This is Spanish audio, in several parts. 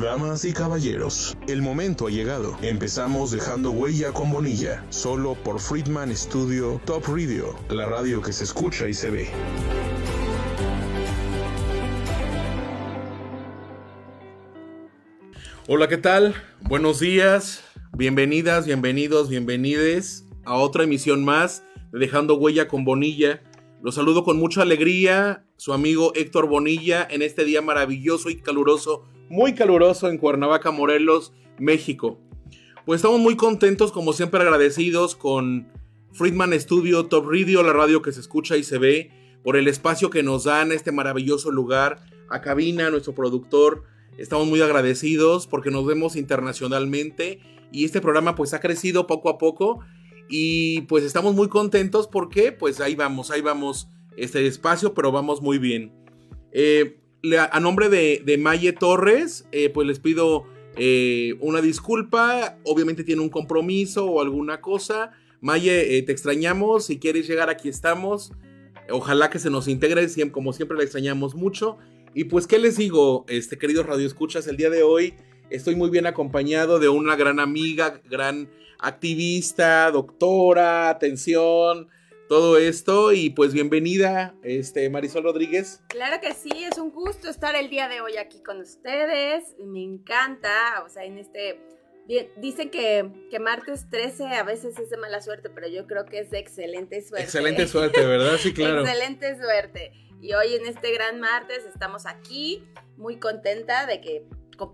Damas y caballeros, el momento ha llegado. Empezamos dejando huella con Bonilla, solo por Friedman Studio Top Radio, la radio que se escucha y se ve. Hola, ¿qué tal? Buenos días, bienvenidas, bienvenidos, bienvenides a otra emisión más de Dejando Huella con Bonilla. Los saludo con mucha alegría, su amigo Héctor Bonilla, en este día maravilloso y caluroso, muy caluroso en Cuernavaca, Morelos, México. Pues estamos muy contentos, como siempre agradecidos con Friedman Studio Top Radio, la radio que se escucha y se ve, por el espacio que nos dan este maravilloso lugar, a Cabina, nuestro productor. Estamos muy agradecidos porque nos vemos internacionalmente y este programa pues ha crecido poco a poco y pues estamos muy contentos porque pues ahí vamos, ahí vamos este espacio, pero vamos muy bien. Eh, a nombre de, de Maye Torres, eh, pues les pido eh, una disculpa. Obviamente tiene un compromiso o alguna cosa. Maye, te extrañamos. Si quieres llegar, aquí estamos. Ojalá que se nos integre, como siempre la extrañamos mucho. Y pues, ¿qué les digo, este, queridos radioescuchas? El día de hoy estoy muy bien acompañado de una gran amiga, gran activista, doctora, atención, todo esto. Y pues bienvenida, este, Marisol Rodríguez. Claro que sí, es un gusto estar el día de hoy aquí con ustedes. Me encanta, o sea, en este... Dicen que, que, martes 13 a veces es de mala suerte, pero yo creo que es de excelente suerte. Excelente suerte, ¿verdad? Sí, claro. excelente suerte. Y hoy en este gran martes estamos aquí, muy contenta de que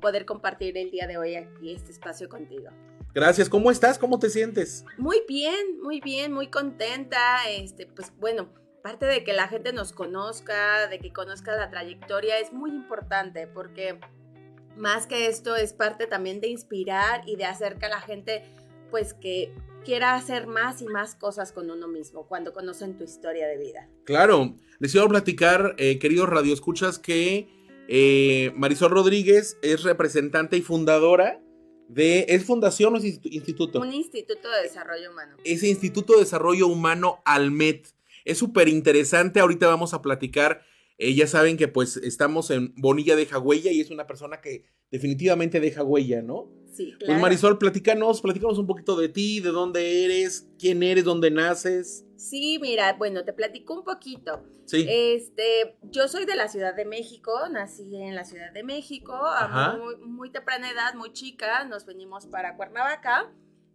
poder compartir el día de hoy aquí este espacio contigo. Gracias, ¿cómo estás? ¿Cómo te sientes? Muy bien, muy bien, muy contenta. Este, pues bueno, parte de que la gente nos conozca, de que conozca la trayectoria es muy importante porque más que esto es parte también de inspirar y de hacer que la gente pues que quiera hacer más y más cosas con uno mismo cuando conocen tu historia de vida. Claro, les quiero platicar, eh, queridos radioescuchas, que eh, Marisol Rodríguez es representante y fundadora de, ¿es fundación o es instituto? Un instituto de desarrollo humano. Ese Instituto de Desarrollo Humano Almet. Es súper interesante, ahorita vamos a platicar. Eh, ya saben que pues estamos en Bonilla deja huella y es una persona que definitivamente deja huella, ¿no? Sí, claro. Pues Marisol, platícanos, platícanos un poquito de ti, de dónde eres, quién eres, dónde naces. Sí, mira, bueno, te platico un poquito. Sí. Este, yo soy de la Ciudad de México, nací en la Ciudad de México, a muy, muy, temprana edad, muy chica, nos venimos para Cuernavaca.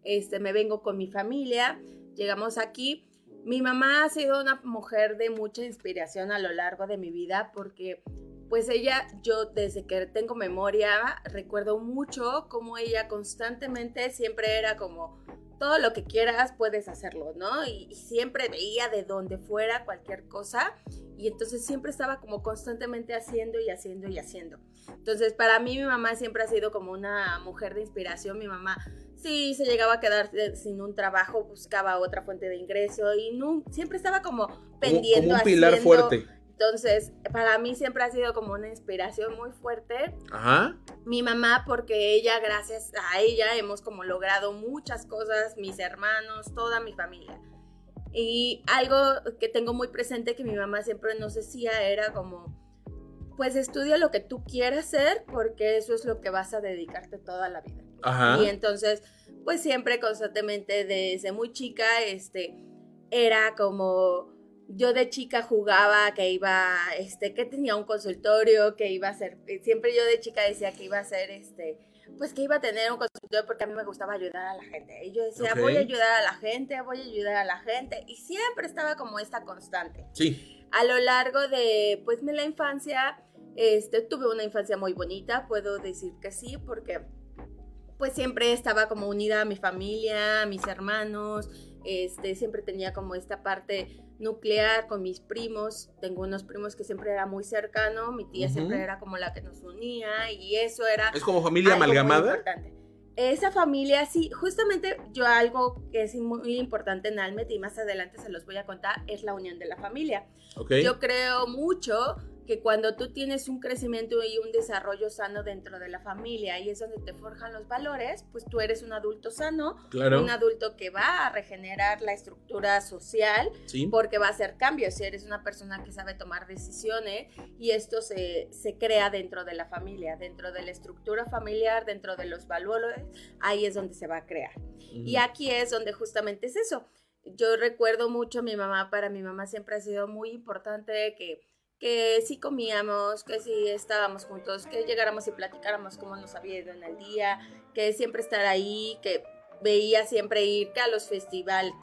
Este, me vengo con mi familia, llegamos aquí. Mi mamá ha sido una mujer de mucha inspiración a lo largo de mi vida porque pues ella, yo desde que tengo memoria, recuerdo mucho cómo ella constantemente siempre era como, todo lo que quieras puedes hacerlo, ¿no? Y, siempre veía de donde fuera cualquier cosa y entonces siempre estaba como constantemente haciendo y haciendo y haciendo. Entonces para mí mi mamá siempre ha sido como una mujer de inspiración, mi mamá sí se llegaba a quedar sin un trabajo, buscaba otra fuente de ingreso y no, siempre estaba como pendiendo. Como, un pilar fuerte entonces, para mí siempre ha sido como una inspiración muy fuerte. Ajá. Mi mamá, porque ella, gracias a ella, hemos como logrado muchas cosas, mis hermanos, toda mi familia. Y algo que tengo muy presente que mi mamá siempre nos decía era como, pues estudia lo que tú quieras hacer porque eso es lo que vas a dedicarte toda la vida. Ajá. Y entonces, pues siempre constantemente desde muy chica, este, era como yo de chica jugaba que iba, este, que tenía un consultorio, que iba a ser, siempre yo de chica decía que iba a ser, este, pues que iba a tener un consultorio porque a mí me gustaba ayudar a la gente. Y yo decía, voy a ayudar a la gente, voy a ayudar a la gente. Y siempre estaba como esta constante. Sí. A lo largo de, pues, la infancia, este, tuve una infancia muy bonita, puedo decir que sí, porque pues siempre estaba como unida a mi familia, a mis hermanos, este, siempre tenía como esta parte nuclear con mis primos. Tengo unos primos que siempre era muy cercano, mi tía siempre era como la que nos unía y eso era... ¿Es como familia amalgamada? Esa familia, sí, justamente yo algo que es muy importante en Almet y más adelante se los voy a contar, es la unión de la familia. Yo creo mucho que cuando tú tienes un crecimiento y un desarrollo sano dentro de la familia y es donde te forjan los valores, pues tú eres un adulto sano, un adulto que va a regenerar la estructura social porque va a hacer cambios. Si eres una persona que sabe tomar decisiones y esto se, se crea dentro de la familia, dentro de la estructura familiar, dentro de los valores, ahí es donde se va a crear. Y aquí es donde justamente es eso. Yo recuerdo mucho a mi mamá, para mi mamá siempre ha sido muy importante que que sí comíamos, que sí estábamos juntos, que llegáramos y platicáramos cómo nos había ido en el día, que siempre estar ahí, que veía siempre ir que a los festivales,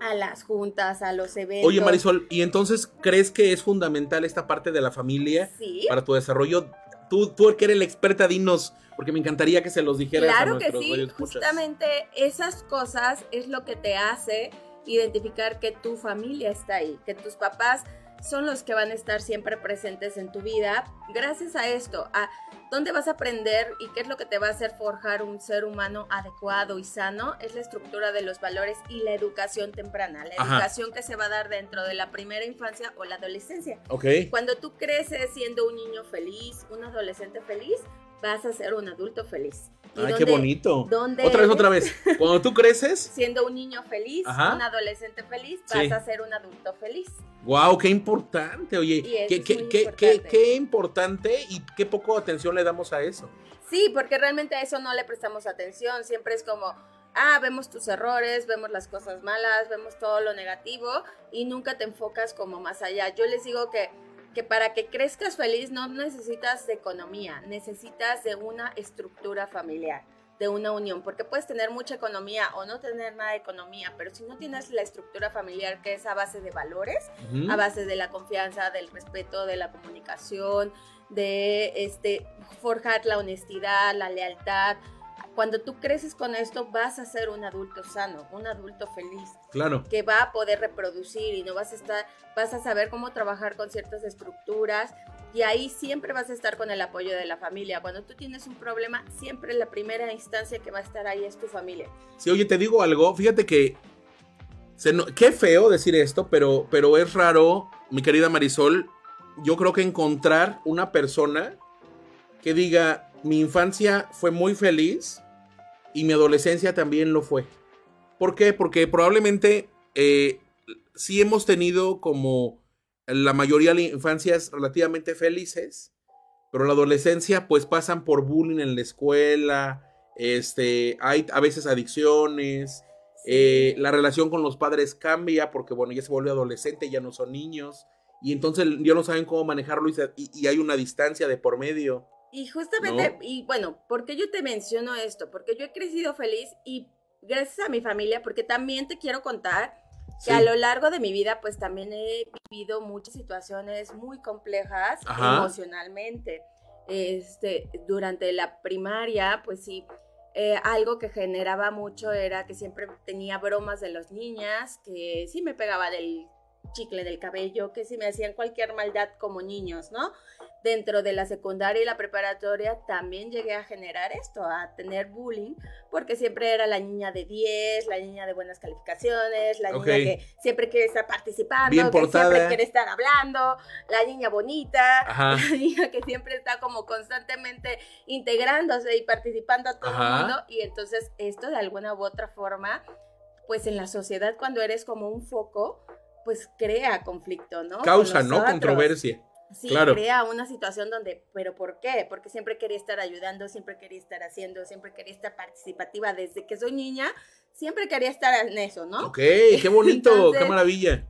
a las juntas, a los eventos. Oye Marisol, ¿y entonces crees que es fundamental esta parte de la familia para tu desarrollo? Tú, tú que eres la experta, dinos, porque me encantaría que se los dijeras. Claro que sí, justamente esas cosas es lo que te hace identificar que tu familia está ahí, que tus papás son los que van a estar siempre presentes en tu vida. Gracias a esto, a dónde vas a aprender y qué es lo que te va a hacer forjar un ser humano adecuado y sano, es la estructura de los valores y la educación temprana, la educación que se va a dar dentro de la primera infancia o la adolescencia. Okay. Cuando tú creces siendo un niño feliz, un adolescente feliz, vas a ser un adulto feliz. Ay, qué bonito. otra vez, otra vez. Cuando tú creces. Siendo un niño feliz, un adolescente feliz, vas a ser un adulto feliz. Wow, qué importante, oye. Qué, qué, importante. Qué, importante y qué poco atención le damos a eso. Sí, porque realmente a eso no le prestamos atención. Siempre es como, ah, vemos tus errores, vemos las cosas malas, vemos todo lo negativo y nunca te enfocas como más allá. Yo les digo que que para que crezcas feliz no necesitas de economía, necesitas de una estructura familiar, de una unión, porque puedes tener mucha economía o no tener nada de economía, pero si no tienes la estructura familiar que es a base de valores, a base de la confianza, del respeto, de la comunicación, de este forjar la honestidad, la lealtad, cuando tú creces con esto vas a ser un adulto sano, un adulto feliz. Claro. Que va a poder reproducir y no vas a estar, vas a saber cómo trabajar con ciertas estructuras y ahí siempre vas a estar con el apoyo de la familia. Cuando tú tienes un problema, siempre la primera instancia que va a estar ahí es tu familia. Sí, oye, te digo algo, fíjate que qué feo decir esto, pero, pero es raro, mi querida Marisol, yo creo que encontrar una persona que diga, mi infancia fue muy feliz y mi adolescencia también lo fue. ¿Por qué? Porque probablemente eh, sí hemos tenido como la mayoría de infancias relativamente felices, pero la adolescencia pues pasan por bullying en la escuela, este, hay a veces adicciones, eh, la relación con los padres cambia porque bueno, ya se vuelve adolescente, ya no son niños, y entonces ya no saben cómo manejarlo y hay una distancia de por medio. Y justamente, y bueno, ¿por qué yo te menciono esto? Porque yo he crecido feliz y gracias a mi familia, porque también te quiero contar que a lo largo de mi vida, pues también he vivido muchas situaciones muy complejas emocionalmente. Este, durante la primaria, pues sí, eh, algo que generaba mucho era que siempre tenía bromas de las niñas, que sí me pegaba del chicle del cabello, que sí me hacían cualquier maldad como niños, ¿no? Dentro de la secundaria y la preparatoria también llegué a generar esto, a tener bullying, porque siempre era la niña de 10, la niña de buenas calificaciones, la niña que siempre quiere estar participando, que siempre quiere estar hablando, la niña bonita, la niña que siempre está como constantemente integrándose y participando a todo el mundo, y entonces esto de alguna u otra forma, pues en la sociedad cuando eres como un foco, pues crea conflicto, ¿no? Causa, ¿no? Controversia. Sí, crea una situación donde, pero ¿por qué? Porque siempre quería estar ayudando, siempre quería estar haciendo, siempre quería estar participativa. Desde que soy niña, siempre quería estar en eso, ¿no? Ok, qué bonito, qué maravilla.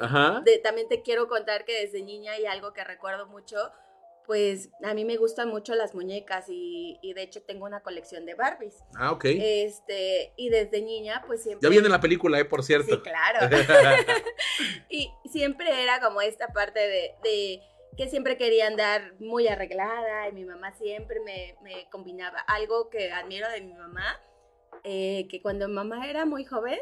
Ajá. también te quiero contar que desde niña hay algo que recuerdo mucho, pues a mí me gustan mucho las muñecas y, de hecho tengo una colección de Barbies. Ah, ok. Este, y desde niña, pues siempre... Ya viene la película, ¿eh? Por cierto. Sí, claro. y siempre era como esta parte de que siempre quería andar muy arreglada y mi mamá siempre me, combinaba. Algo que admiro de mi mamá, eh, que cuando mamá era muy joven,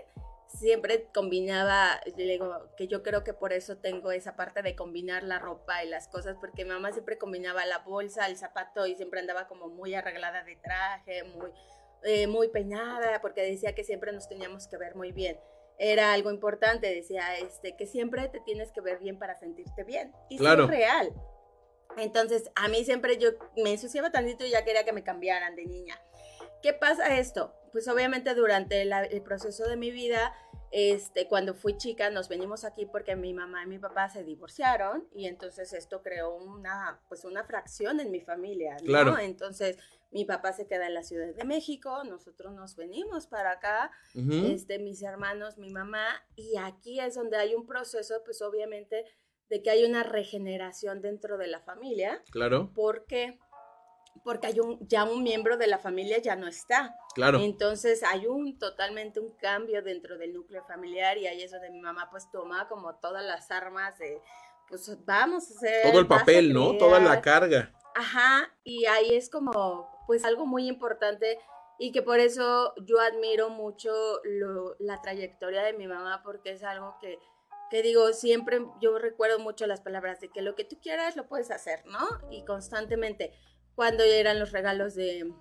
siempre combinaba, digo que yo creo que por eso tengo esa parte de combinar la ropa y las cosas, porque mi mamá siempre combinaba la bolsa, el zapato y siempre andaba como muy arreglada de traje, muy, eh, muy peinada, porque decía que siempre nos teníamos que ver muy bien era algo importante, decía este, que siempre te tienes que ver bien para sentirte bien. Y claro. es real. Entonces, a mí siempre yo me ensuciaba tantito y ya quería que me cambiaran de niña. ¿Qué pasa esto? Pues obviamente durante el proceso de mi vida, este, cuando fui chica, nos venimos aquí porque mi mamá y mi papá se divorciaron y entonces esto creó una, pues una fracción en mi familia, ¿no? Claro. Entonces, mi papá se queda en la Ciudad de México, nosotros nos venimos para acá, este, mis hermanos, mi mamá, y aquí es donde hay un proceso, pues obviamente, de que hay una regeneración dentro de la familia. Claro. ¿Por qué? Porque hay un, ya un miembro de la familia ya no está. Claro. Entonces hay un totalmente un cambio dentro del núcleo familiar y ahí es donde mi mamá pues toma como todas las armas de, pues vamos a hacer... Todo el papel, ¿no? Toda la carga. Ajá, y ahí es como pues algo muy importante y que por eso yo admiro mucho la trayectoria de mi mamá porque es algo que que digo, siempre yo recuerdo mucho las palabras de que lo que tú quieras lo puedes hacer, ¿no? Y constantemente, cuando eran los regalos de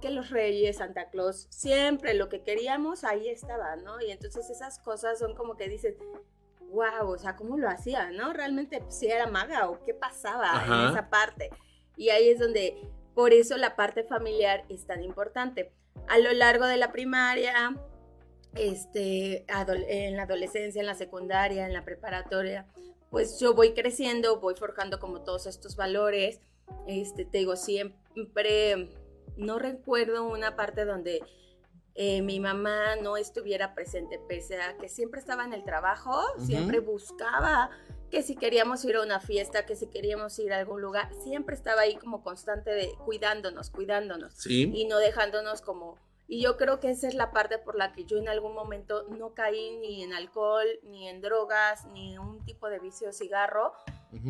que los reyes, Santa Claus, siempre lo que queríamos, ahí estaba, ¿no? Y entonces esas cosas son como que dices, wow, o sea, ¿cómo lo hacía, no? Realmente si era maga o qué pasaba en esa parte. Y ahí es donde, por eso la parte familiar es tan importante. A lo largo de la primaria, este, en la adolescencia, en la secundaria, en la preparatoria, pues yo voy creciendo, voy forjando como todos estos valores. Este, te digo, siempre, no recuerdo una parte donde eh, mi mamá no estuviera presente, pese a que siempre estaba en el trabajo, siempre buscaba que si queríamos ir a una fiesta, que si queríamos ir a algún lugar, siempre estaba ahí como constante de cuidándonos, cuidándonos y no dejándonos como y yo creo que esa es la parte por la que yo en algún momento no caí ni en alcohol, ni en drogas, ni en un tipo de vicio cigarro,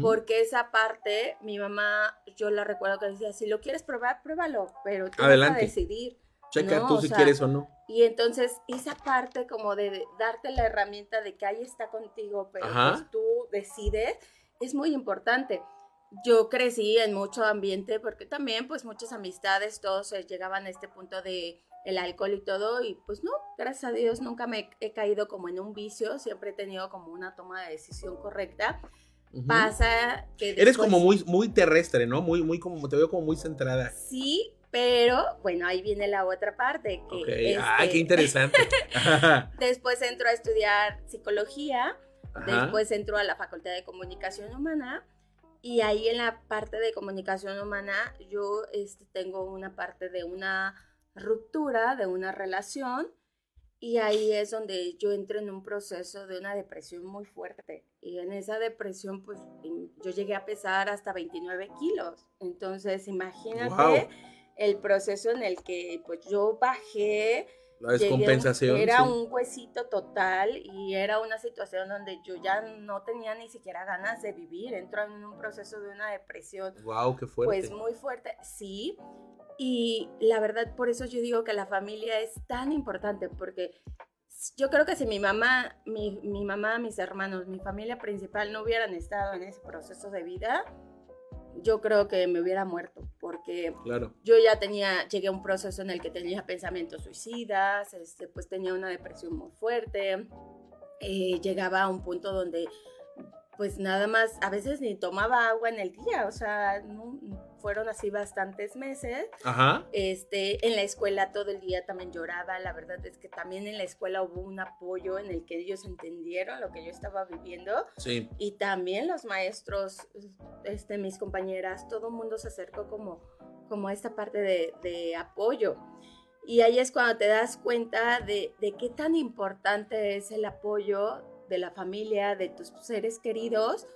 porque esa parte, mi mamá, yo la recuerdo que decía, si lo quieres probar, pruébalo, pero tú vas a decidir. Checa tú si quieres o no. Y entonces esa parte como de darte la herramienta de que ahí está contigo, pero pues tú decides, es muy importante yo crecí en mucho ambiente porque también pues muchas amistades, todos llegaban a este punto de el alcohol y todo, y pues no, gracias a Dios nunca me he caído como en un vicio, siempre he tenido como una toma de decisión correcta. Pasa que... Eres como muy, muy terrestre, ¿no? Muy, muy como, te veo como muy centrada. Sí, pero bueno, ahí viene la otra parte. Que Ay, qué interesante. después entro a estudiar psicología, después entro a la Facultad de Comunicación Humana. Y ahí en la parte de comunicación humana yo este, tengo una parte de una ruptura de una relación y ahí es donde yo entro en un proceso de una depresión muy fuerte. Y en esa depresión, pues yo llegué a pesar hasta 29 kilos. Entonces, imagínate el proceso en el que pues yo bajé. La descompensación. era un huesito total y era una situación donde yo ya no tenía ni siquiera ganas de vivir. Entro en un proceso de una depresión. ¡Wow! ¡Qué fuerte! Pues muy fuerte, sí. Y la verdad, por eso yo digo que la familia es tan importante, porque yo creo que si mi mamá, mi, mi, mamá, mis hermanos, mi familia principal no hubieran estado en ese proceso de vida, yo creo que me hubiera muerto, porque claro. yo ya tenía, llegué a un proceso en el que tenía pensamientos suicidas, este, pues tenía una depresión muy fuerte, eh, llegaba a un punto donde pues nada más, a veces ni tomaba agua en el día, o sea, no, fueron así bastantes meses. Ajá. Este, en la escuela todo el día también lloraba, la verdad es que también en la escuela hubo un apoyo en el que ellos entendieron lo que yo estaba viviendo. Sí. Y también los maestros, este, mis compañeras, todo el mundo se acercó como, como a esta parte de, de apoyo. Y ahí es cuando te das cuenta de, de qué tan importante es el apoyo de la familia, de tus seres queridos,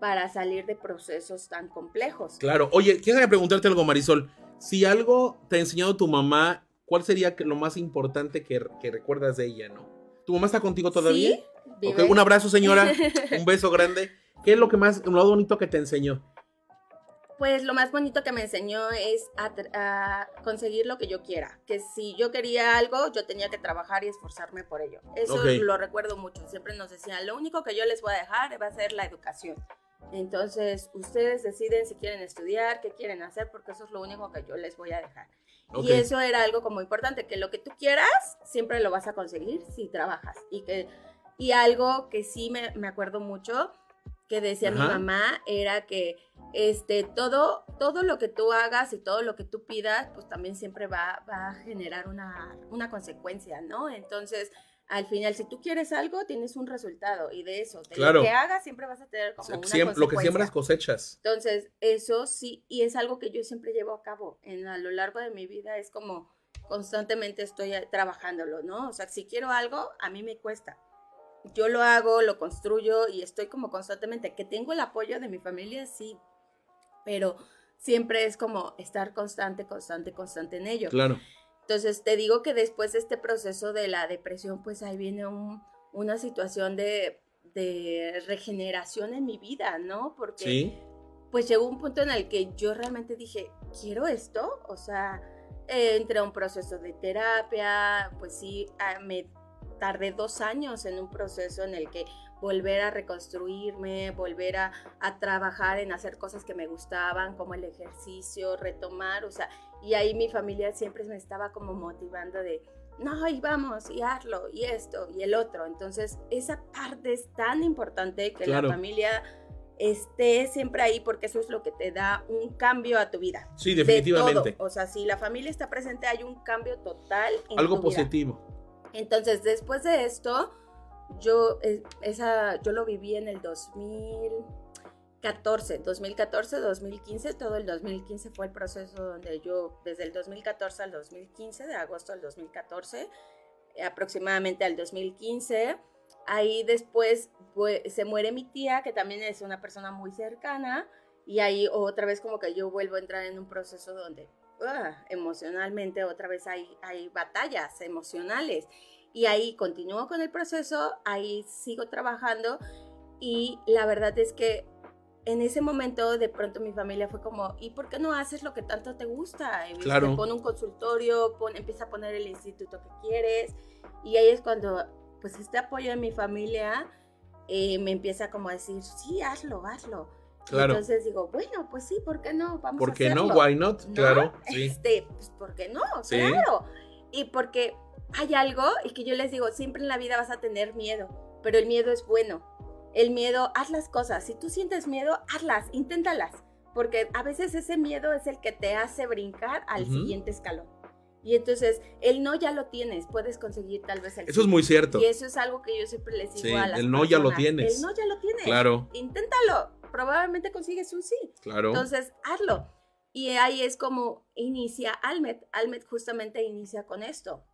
para salir de procesos tan complejos. Claro. Oye, quiero preguntarte algo, Marisol. Si algo te ha enseñado tu mamá, ¿cuál sería lo más importante que, recuerdas de ella, no? ¿Tu mamá está contigo todavía? Sí. un abrazo, señora. un beso grande. ¿Qué es lo que más, lo bonito que te enseñó? Pues lo más bonito que me enseñó es a, conseguir lo que yo quiera. Que si yo quería algo, yo tenía que trabajar y esforzarme por ello. Eso lo recuerdo mucho. Siempre nos decía, lo único que yo les voy a dejar va a ser la educación. Entonces, ustedes deciden si quieren estudiar, qué quieren hacer, porque eso es lo único que yo les voy a dejar. Y eso era algo como importante, que lo que tú quieras, siempre lo vas a conseguir si trabajas. Y, que, y algo que sí me, me acuerdo mucho que decía mi mamá era que este, todo, todo lo que tú hagas y todo lo que tú pidas, pues también siempre va, va a generar una, una consecuencia, ¿no? Entonces, al final, si tú quieres algo, tienes un resultado y de eso, de lo que hagas, siempre vas a tener como una siempre, Lo que siembras cosechas. Entonces, eso sí, y es algo que yo siempre llevo a cabo en, a lo largo de mi vida, es como constantemente estoy trabajándolo, ¿no? O sea, si quiero algo, a mí me cuesta. Yo lo hago, lo construyo y estoy como constantemente, que tengo el apoyo de mi familia, sí, pero siempre es como estar constante, constante, constante en ello. Claro. Entonces, te digo que después de este proceso de la depresión, pues ahí viene una situación de, regeneración en mi vida, ¿no? Porque pues llegó un punto en el que yo realmente dije, ¿quiero esto? O sea, entré a un proceso de terapia, pues sí, ah, me tardé dos años en un proceso en el que volver a reconstruirme, volver a, a, trabajar en hacer cosas que me gustaban, como el ejercicio, retomar, o sea, y ahí mi familia siempre me estaba como motivando de, no, y vamos, y hazlo, y esto, y el otro. Entonces, esa parte es tan importante que la familia esté siempre ahí porque eso es lo que te da un cambio a tu vida. Sí, definitivamente. O sea, si la familia está presente hay un cambio total. En Algo positivo. Entonces, después de esto, yo, eh, esa, yo lo viví en el 2000. 14, 2014, 2015, todo el 2015 fue el proceso donde yo, desde el 2014 al 2015, de agosto al 2014, aproximadamente al 2015, ahí después se muere mi tía, que también es una persona muy cercana, y ahí otra vez como que yo vuelvo a entrar en un proceso donde ah, emocionalmente otra vez hay, hay batallas emocionales. Y ahí continúo con el proceso, ahí sigo trabajando y la verdad es que en ese momento de pronto mi familia fue como, ¿y por qué no haces lo que tanto te gusta? Y claro. Pon un consultorio, pon, empieza a poner el instituto que quieres. Y ahí es cuando, pues este apoyo de mi familia eh, me empieza como a decir, sí, hazlo, hazlo. Claro. entonces digo, bueno, pues sí, ¿por qué no? Vamos ¿Por a qué hacerlo. no? Why not? Claro. Sí. Este, pues, ¿por qué no? Claro. Y porque hay algo, y que yo les digo, siempre en la vida vas a tener miedo, pero el miedo es bueno el miedo, haz las cosas. Si tú sientes miedo, hazlas, inténtalas. Porque a veces ese miedo es el que te hace brincar al siguiente escalón. Y entonces, el no ya lo tienes, puedes conseguir tal vez el Eso es muy cierto. Y eso es algo que yo siempre les digo a las El no ya lo tienes. El no ya lo tienes. Claro. Inténtalo. Probablemente consigues un sí. Claro. Entonces, hazlo. Y ahí es como inicia Almet. Almet justamente inicia con esto,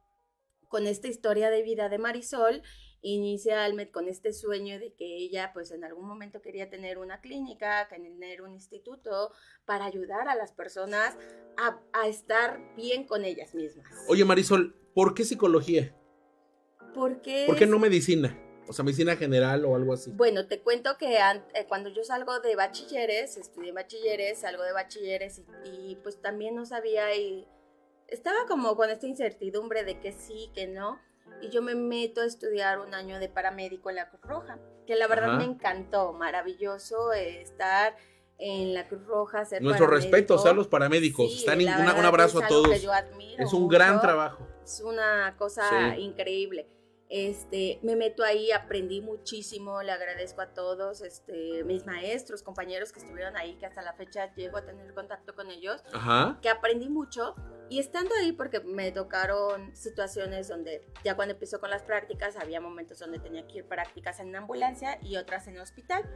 con esta historia de vida de Marisol inicia Almet con este sueño de que ella pues en algún momento quería tener una clínica, tener un instituto para ayudar a las personas a, estar bien con ellas mismas. Oye Marisol, ¿por qué psicología? ¿Por qué? ¿Por qué no medicina? O sea, medicina general o algo así. Bueno, te cuento que eh, cuando yo salgo de bachilleres, estudié bachilleres, salgo de bachilleres y, y pues también no sabía y estaba como con esta incertidumbre de que sí, que no y yo me meto a estudiar un año de paramédico en la Cruz Roja, que la verdad me encantó, maravilloso estar en la Cruz Roja. Ser Nuestro respeto a los paramédicos. Están un, abrazo a todos. es un gran trabajo. Es una cosa increíble. Este, me meto ahí, aprendí muchísimo, le agradezco a todos, este, mis maestros, compañeros que estuvieron ahí, que hasta la fecha llego a tener contacto con ellos, que aprendí mucho. Y estando ahí, porque me tocaron situaciones donde ya cuando empezó con las prácticas, había momentos donde tenía que ir prácticas en ambulancia y otras en hospital.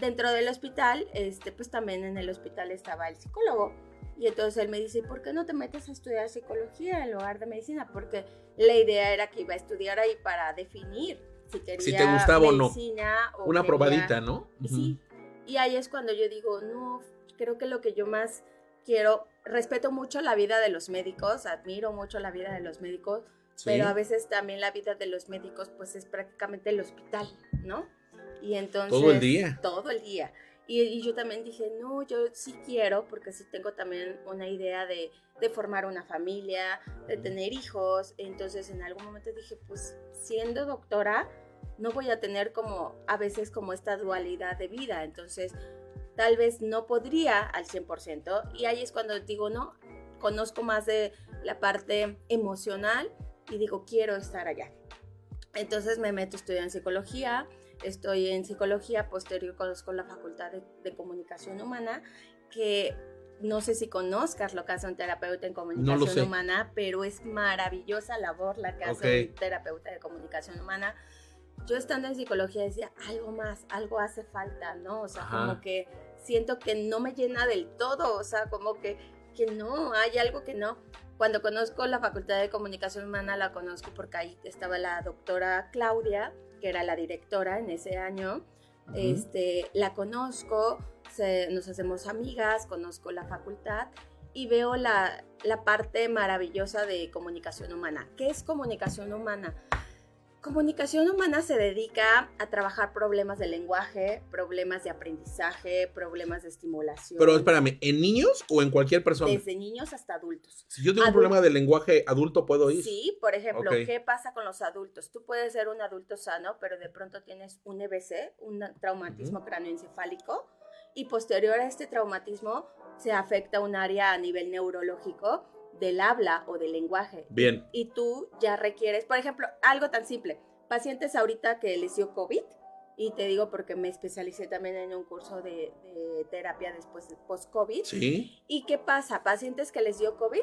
Dentro del hospital, este, pues también en el hospital estaba el psicólogo. Y entonces él me dice, ¿por qué no te metes a estudiar psicología en lugar de medicina? Porque la idea era que iba a estudiar ahí para definir si quería si te gustaba o no. O Una probadita, ¿no? Sí. Y ahí es cuando yo digo, no, creo que lo que yo más quiero, respeto mucho la vida de los médicos, admiro mucho la vida de los médicos, pero a veces también la vida de los médicos pues es prácticamente el hospital, ¿no? Y entonces... Todo el día. Todo el día. Y, yo también dije, no, yo sí quiero, porque sí tengo también una idea de, de, formar una familia, de tener hijos. Entonces en algún momento dije, pues siendo doctora, no voy a tener como a veces como esta dualidad de vida. Entonces tal vez no podría al 100%. Y ahí es cuando digo, no, conozco más de la parte emocional y digo, quiero estar allá. Entonces me meto a estudiar en psicología estoy en psicología, posterior conozco la Facultad de, Comunicación Humana, que no sé si conozcas lo que hace un terapeuta en comunicación humana, pero es maravillosa labor la que hace un terapeuta de comunicación humana. Yo estando en psicología decía, algo más, algo hace falta, ¿no? O sea, como que siento que no me llena del todo, o sea, como que, que no, hay algo que no. Cuando conozco la Facultad de Comunicación Humana, la conozco porque ahí estaba la doctora Claudia, que era la directora en ese año. este, la conozco, nos hacemos amigas, conozco la facultad y veo la, la parte maravillosa de comunicación humana. ¿Qué es comunicación humana? Comunicación humana se dedica a trabajar problemas de lenguaje, problemas de aprendizaje, problemas de estimulación. Pero espérame, ¿en niños o en cualquier persona? Desde niños hasta adultos. Si yo tengo un problema de lenguaje adulto, ¿puedo ir? Sí, por ejemplo, ¿qué pasa con los adultos? Tú puedes ser un adulto sano, pero de pronto tienes un EBC, un traumatismo cráneoencefálico, y posterior a este traumatismo se afecta un área a nivel neurológico del habla o del lenguaje. Bien. Y tú ya requieres, por ejemplo, algo tan simple, pacientes ahorita que les dio COVID, y te digo porque me especialicé también en un curso de, terapia después de post-COVID. Sí. ¿Y qué pasa? Pacientes que les dio COVID,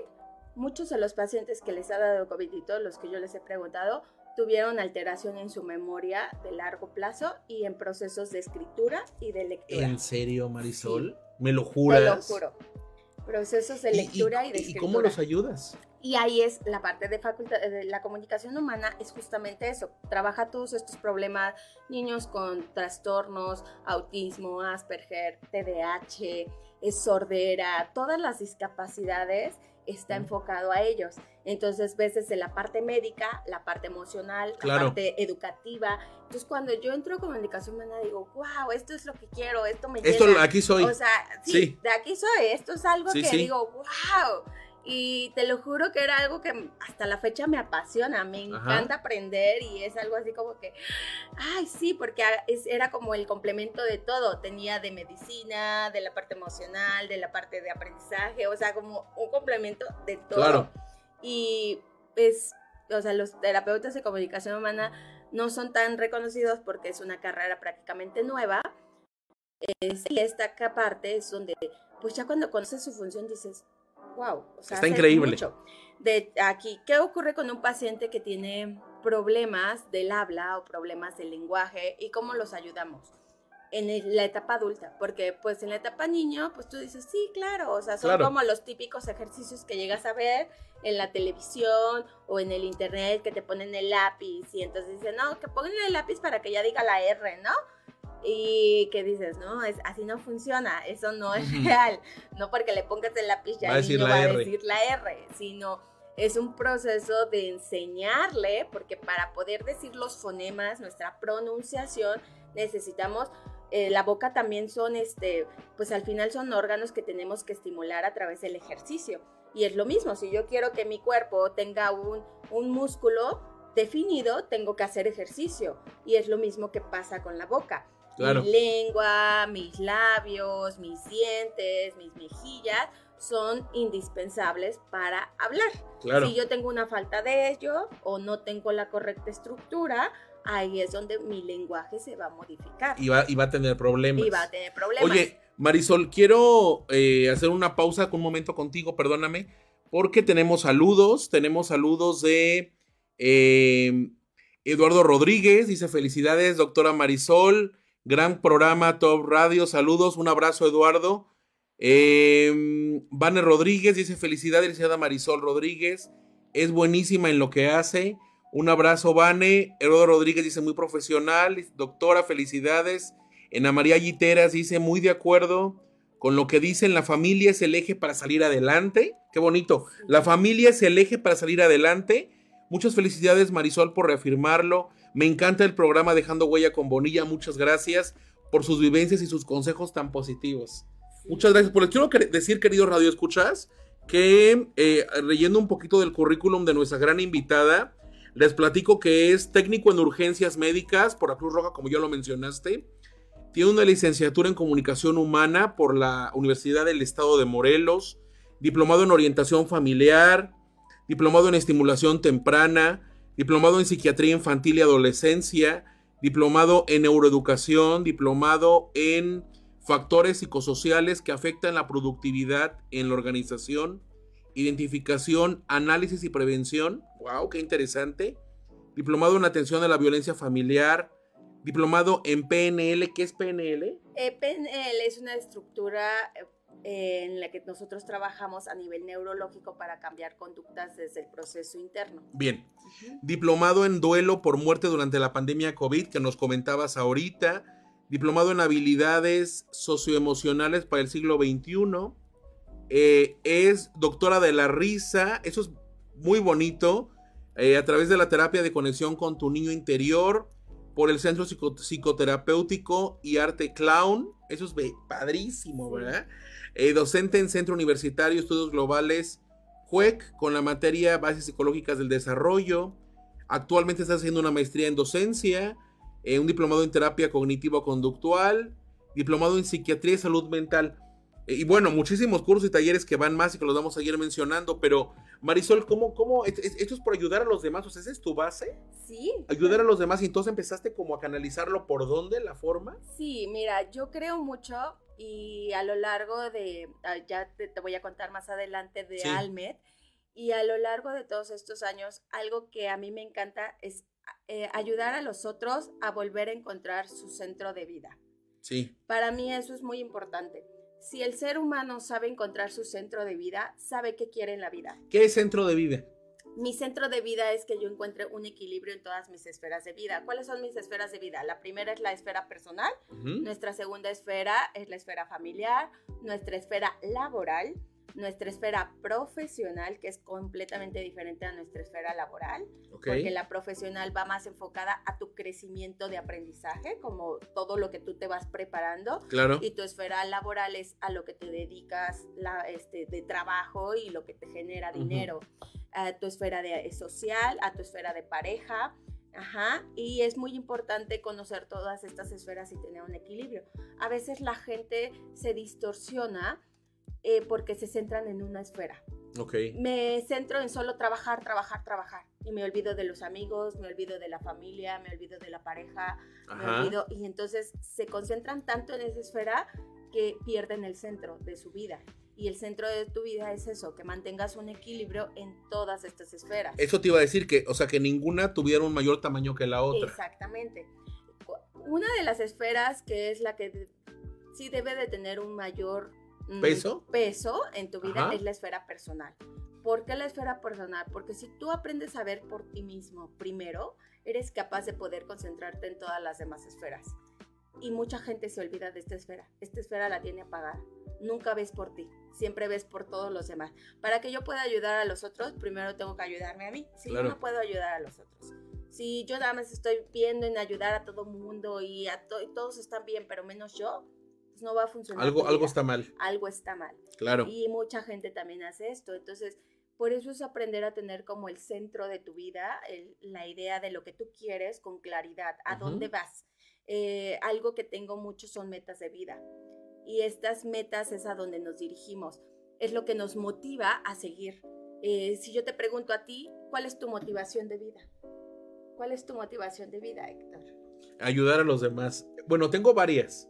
muchos de los pacientes que les ha dado COVID y todos los que yo les he preguntado, tuvieron alteración en su memoria de largo plazo y en procesos de escritura y de lectura. ¿En serio, Marisol? ¿Me lo juras? Te lo juro procesos de lectura y, de escritura. ¿Y cómo los ayudas? Y ahí es la parte de facultad de la comunicación humana es justamente eso. Trabaja todos estos problemas, niños con trastornos, autismo, Asperger, TDAH, sordera, todas las discapacidades está enfocado a ellos. Entonces, ves desde la parte médica, la parte emocional, la parte educativa. Entonces, cuando yo entro a comunicación humana, digo, wow, esto es lo que quiero, esto me Esto, aquí soy. O sea, sí, de aquí soy, esto es algo que digo, wow. Y te lo juro que era algo que hasta la fecha me apasiona, me encanta aprender y es algo así como que, ay, sí, porque era como el complemento de todo. Tenía de medicina, de la parte emocional, de la parte de aprendizaje, o sea, como un complemento de todo. Claro. Y es, o sea, los terapeutas de comunicación humana no son tan reconocidos porque es una carrera prácticamente nueva. y esta parte es donde, pues ya cuando conoces su función dices, wow, o sea, está increíble. De aquí, ¿qué ocurre con un paciente que tiene problemas del habla o problemas del lenguaje y cómo los ayudamos? en la etapa adulta, porque pues en la etapa niño, pues tú dices, sí, claro, o sea, son como los típicos ejercicios que llegas a ver en la televisión o en el internet que te ponen el lápiz y entonces dicen, no, que pongan el lápiz para que ya diga la R, ¿no? Y que dices, no, es, así no funciona, eso no es real, no porque le pongas el lápiz ya el niño va a decir la R, sino es un proceso de enseñarle, porque para poder decir los fonemas, nuestra pronunciación, necesitamos eh, la boca también son, este, pues al final son órganos que tenemos que estimular a través del ejercicio. Y es lo mismo, si yo quiero que mi cuerpo tenga un, un músculo definido, tengo que hacer ejercicio. Y es lo mismo que pasa con la boca. Mi lengua, mis labios, mis dientes, mis mejillas son indispensables para hablar. Si yo tengo una falta de ello o no tengo la correcta estructura, ahí es donde mi lenguaje se va a modificar. Y va, y va a tener problemas. Y va a tener problemas. Oye, Marisol, quiero eh, hacer una pausa con un momento contigo, perdóname, porque tenemos saludos, tenemos saludos de eh, Eduardo Rodríguez, dice felicidades, doctora Marisol, gran programa Top Radio, saludos, un abrazo Eduardo. Eh, Vane Rodríguez dice felicidades, licenciada Marisol Rodríguez, es buenísima en lo que hace. Un abrazo, Vane. Eduardo Rodríguez dice muy profesional. Doctora, felicidades. Ana María Giteras dice muy de acuerdo con lo que dicen. La familia es el eje para salir adelante. Qué bonito. La familia es el eje para salir adelante. Muchas felicidades, Marisol, por reafirmarlo. Me encanta el programa Dejando Huella con Bonilla. Muchas gracias por sus vivencias y sus consejos tan positivos. Muchas gracias. Por les quiero decir, querido Radio Escuchas, que eh, leyendo un poquito del currículum de nuestra gran invitada, les platico que es técnico en urgencias médicas por la Cruz Roja, como ya lo mencionaste. Tiene una licenciatura en comunicación humana por la Universidad del Estado de Morelos, diplomado en orientación familiar, diplomado en estimulación temprana, diplomado en psiquiatría infantil y adolescencia, diplomado en neuroeducación, diplomado en factores psicosociales que afectan la productividad en la organización, identificación, análisis y prevención. ¡Wow! ¡Qué interesante! Diplomado en atención a la violencia familiar, diplomado en PNL. ¿Qué es PNL? Eh, PNL es una estructura eh, en la que nosotros trabajamos a nivel neurológico para cambiar conductas desde el proceso interno. Bien. Diplomado en duelo por muerte durante la pandemia COVID, que nos comentabas ahorita. Diplomado en habilidades socioemocionales para el siglo XXI. Eh, es doctora de la risa. Eso es muy bonito. a través de la terapia de conexión con tu niño interior por el Centro Psicoterapéutico y Arte Clown. Eso es padrísimo, ¿verdad? Eh, docente en Centro Universitario Estudios Globales JUEC con la materia Bases Psicológicas del Desarrollo. Actualmente está haciendo una maestría en docencia, eh, un diplomado en terapia cognitivo-conductual, diplomado en psiquiatría y salud mental. Y bueno, muchísimos cursos y talleres que van más y que los vamos a seguir mencionando, pero Marisol, ¿cómo, cómo, esto es por ayudar a los demás? O sea, ¿esa es tu base? Sí. Ayudar a los demás y entonces empezaste como a canalizarlo por dónde, la forma? Sí, mira, yo creo mucho y a lo largo de, ah, ya te, voy a contar más adelante de Almed, y a lo largo de todos estos años, algo que a mí me encanta es eh, ayudar a los otros a volver a encontrar su centro de vida. Sí. Para mí eso es muy importante si el ser humano sabe encontrar su centro de vida, sabe qué quiere en la vida. ¿Qué es centro de vida? Mi centro de vida es que yo encuentre un equilibrio en todas mis esferas de vida. ¿Cuáles son mis esferas de vida? La primera es la esfera personal, nuestra segunda esfera es la esfera familiar, nuestra esfera laboral, nuestra esfera profesional, que es completamente diferente a nuestra esfera laboral, porque la profesional va más enfocada a tu crecimiento de aprendizaje, como todo lo que tú te vas preparando, claro. y tu esfera laboral es a lo que te dedicas la, este, de trabajo y lo que te genera dinero, a tu esfera de, social, a tu esfera de pareja, Ajá, y es muy importante conocer todas estas esferas y tener un equilibrio. A veces la gente se distorsiona eh, porque se centran en una esfera. Okay. Me centro en solo trabajar, trabajar, trabajar. Y me olvido de los amigos, me olvido de la familia, me olvido de la pareja, me olvido. Y entonces se concentran tanto en esa esfera que pierden el centro de su vida. Y el centro de tu vida es eso, que mantengas un equilibrio en todas estas esferas. Eso te iba a decir que, o sea, que ninguna tuviera un mayor tamaño que la otra. Exactamente. Una de las esferas que es la que sí debe de tener un mayor peso, peso en tu vida es la esfera personal. ¿Por qué la esfera personal? Porque si tú aprendes a ver por ti mismo primero, eres capaz de poder concentrarte en todas las demás esferas. Y mucha gente se olvida de esta esfera. Esta esfera la tiene apagada. Nunca ves por ti, siempre ves por todos los demás. Para que yo pueda ayudar a los otros, primero tengo que ayudarme a mí. Si yo no puedo ayudar a los otros. Si yo nada más estoy viendo en ayudar a todo mundo y, a todos están bien, pero menos yo, pues, no va a funcionar. Algo, algo está mal. Algo está mal. Claro. Y mucha gente también hace esto. Entonces, por eso es aprender a tener como el centro de tu vida, la idea de lo que tú quieres con claridad, a dónde vas. Eh, algo que tengo mucho son metas de vida. Y estas metas es a donde nos dirigimos. Es lo que nos motiva a seguir. Eh, si yo te pregunto a ti, ¿cuál es tu motivación de vida? ¿Cuál es tu motivación de vida, Héctor? Ayudar a los demás. Bueno, tengo varias.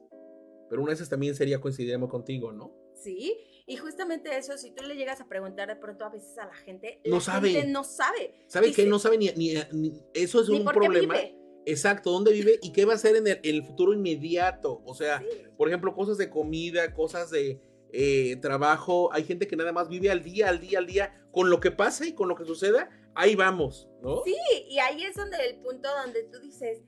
Pero una de esas también sería coincidiremos contigo, ¿no? Sí, y justamente eso, si tú le llegas a preguntar de pronto a veces a la gente, no la sabe. Gente no sabe. ¿Sabe que No sabe ni, ni, eso es un problema. Exacto, dónde vive y qué va a hacer en el, futuro inmediato. O sea, por ejemplo, cosas de comida, cosas de eh, trabajo. Hay gente que nada más vive al día, al día, al día, con lo que pasa y con lo que suceda. Ahí vamos, ¿no? Sí, y ahí es donde el punto donde tú dices,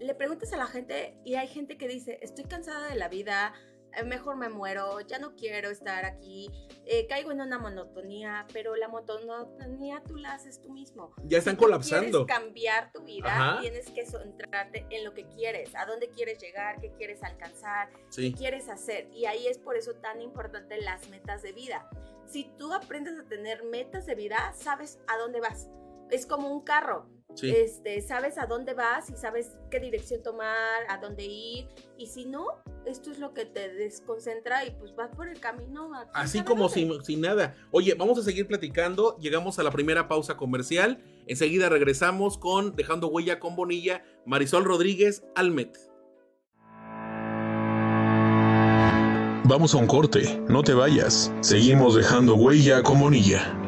le preguntas a la gente y hay gente que dice, estoy cansada de la vida, eh, mejor me muero, ya no quiero estar aquí, eh, caigo en una monotonía, pero la monotonía tú la haces tú mismo. Ya están colapsando. quieres cambiar tu vida, tienes que centrarte en lo que quieres, a dónde quieres llegar, qué quieres alcanzar, qué quieres hacer. Y ahí es por eso tan importante las metas de vida. Si tú aprendes a tener metas de vida, sabes a dónde vas. Es como un carro este, sabes a dónde vas y sabes qué dirección tomar, a dónde ir. Y si no, esto es lo que te desconcentra y pues vas por el camino. Así como sin, sin, nada. Oye, vamos a seguir platicando. Llegamos a la primera pausa comercial. Enseguida regresamos con Dejando Huella con Bonilla, Marisol Rodríguez, Almet. Vamos a un corte, no te vayas. Seguimos dejando huella con Bonilla.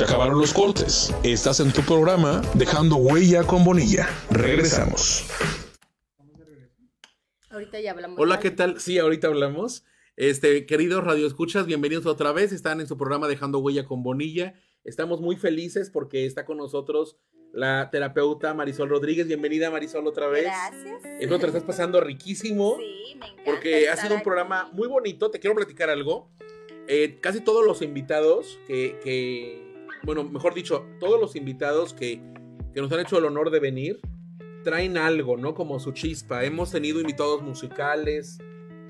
Se acabaron los cortes. Estás en tu programa Dejando Huella con Bonilla. Regresamos. Ahorita ya hablamos. Hola, ¿qué tal? Sí, ahorita hablamos. Este, queridos radioescuchas, bienvenidos otra vez. Están en su programa Dejando Huella con Bonilla. Estamos muy felices porque está con nosotros la terapeuta Marisol Rodríguez. Bienvenida Marisol otra vez. Gracias. Espero te estás pasando riquísimo. Sí, me encanta. Porque ha sido un programa muy bonito. Te quiero platicar algo. Eh, casi todos los invitados que bueno, mejor dicho, todos los invitados que, nos han hecho el honor de venir traen algo, ¿no? Como su chispa. Hemos tenido invitados musicales,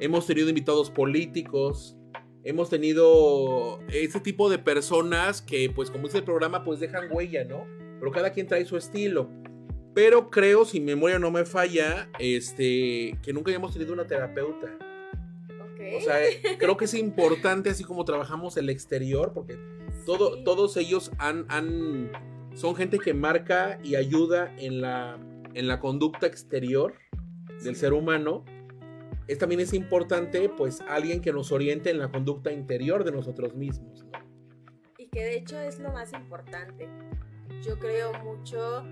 hemos tenido invitados políticos, hemos tenido ese tipo de personas que, pues como dice el programa, pues dejan huella, ¿no? Pero cada quien trae su estilo. Pero creo, si memoria no me falla, este, que nunca hayamos tenido una terapeuta. O sea, creo que es importante, así como trabajamos el exterior, porque todos ellos han, han, son gente que marca y ayuda en la, en la conducta exterior del ser humano. Es, también es importante, pues, alguien que nos oriente en la conducta interior de nosotros mismos. Y que de hecho es lo más importante. Yo creo mucho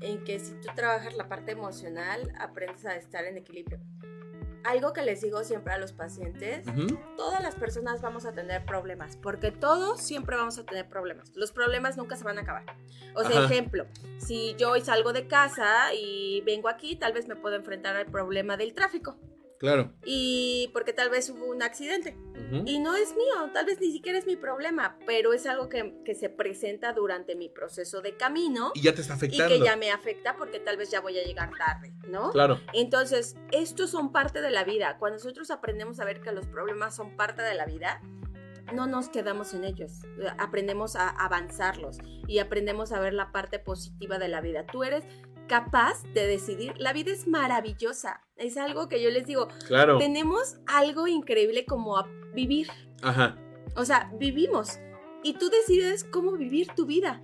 en que si tú trabajas la parte emocional, aprendes a estar en equilibrio algo que les digo siempre a los pacientes, todas las personas vamos a tener problemas, porque todos siempre vamos a tener problemas. Los problemas nunca se van a acabar. O sea, ejemplo, si yo hoy salgo de casa y vengo aquí, tal vez me puedo enfrentar al problema del tráfico. Claro. Y porque tal vez hubo un accidente. Y no es mío, tal vez ni siquiera es mi problema, pero es algo que, que, se presenta durante mi proceso de camino. Y ya te está afectando. Y que ya me afecta porque tal vez ya voy a llegar tarde, ¿no? Claro. Entonces, estos son parte de la vida. Cuando nosotros aprendemos a ver que los problemas son parte de la vida, no nos quedamos en ellos, aprendemos a avanzarlos y aprendemos a ver la parte positiva de la vida. Tú eres capaz de decidir. La vida es maravillosa. Es algo que yo les digo. Claro. Tenemos algo increíble como a vivir. Ajá. O sea, vivimos. Y tú decides cómo vivir tu vida.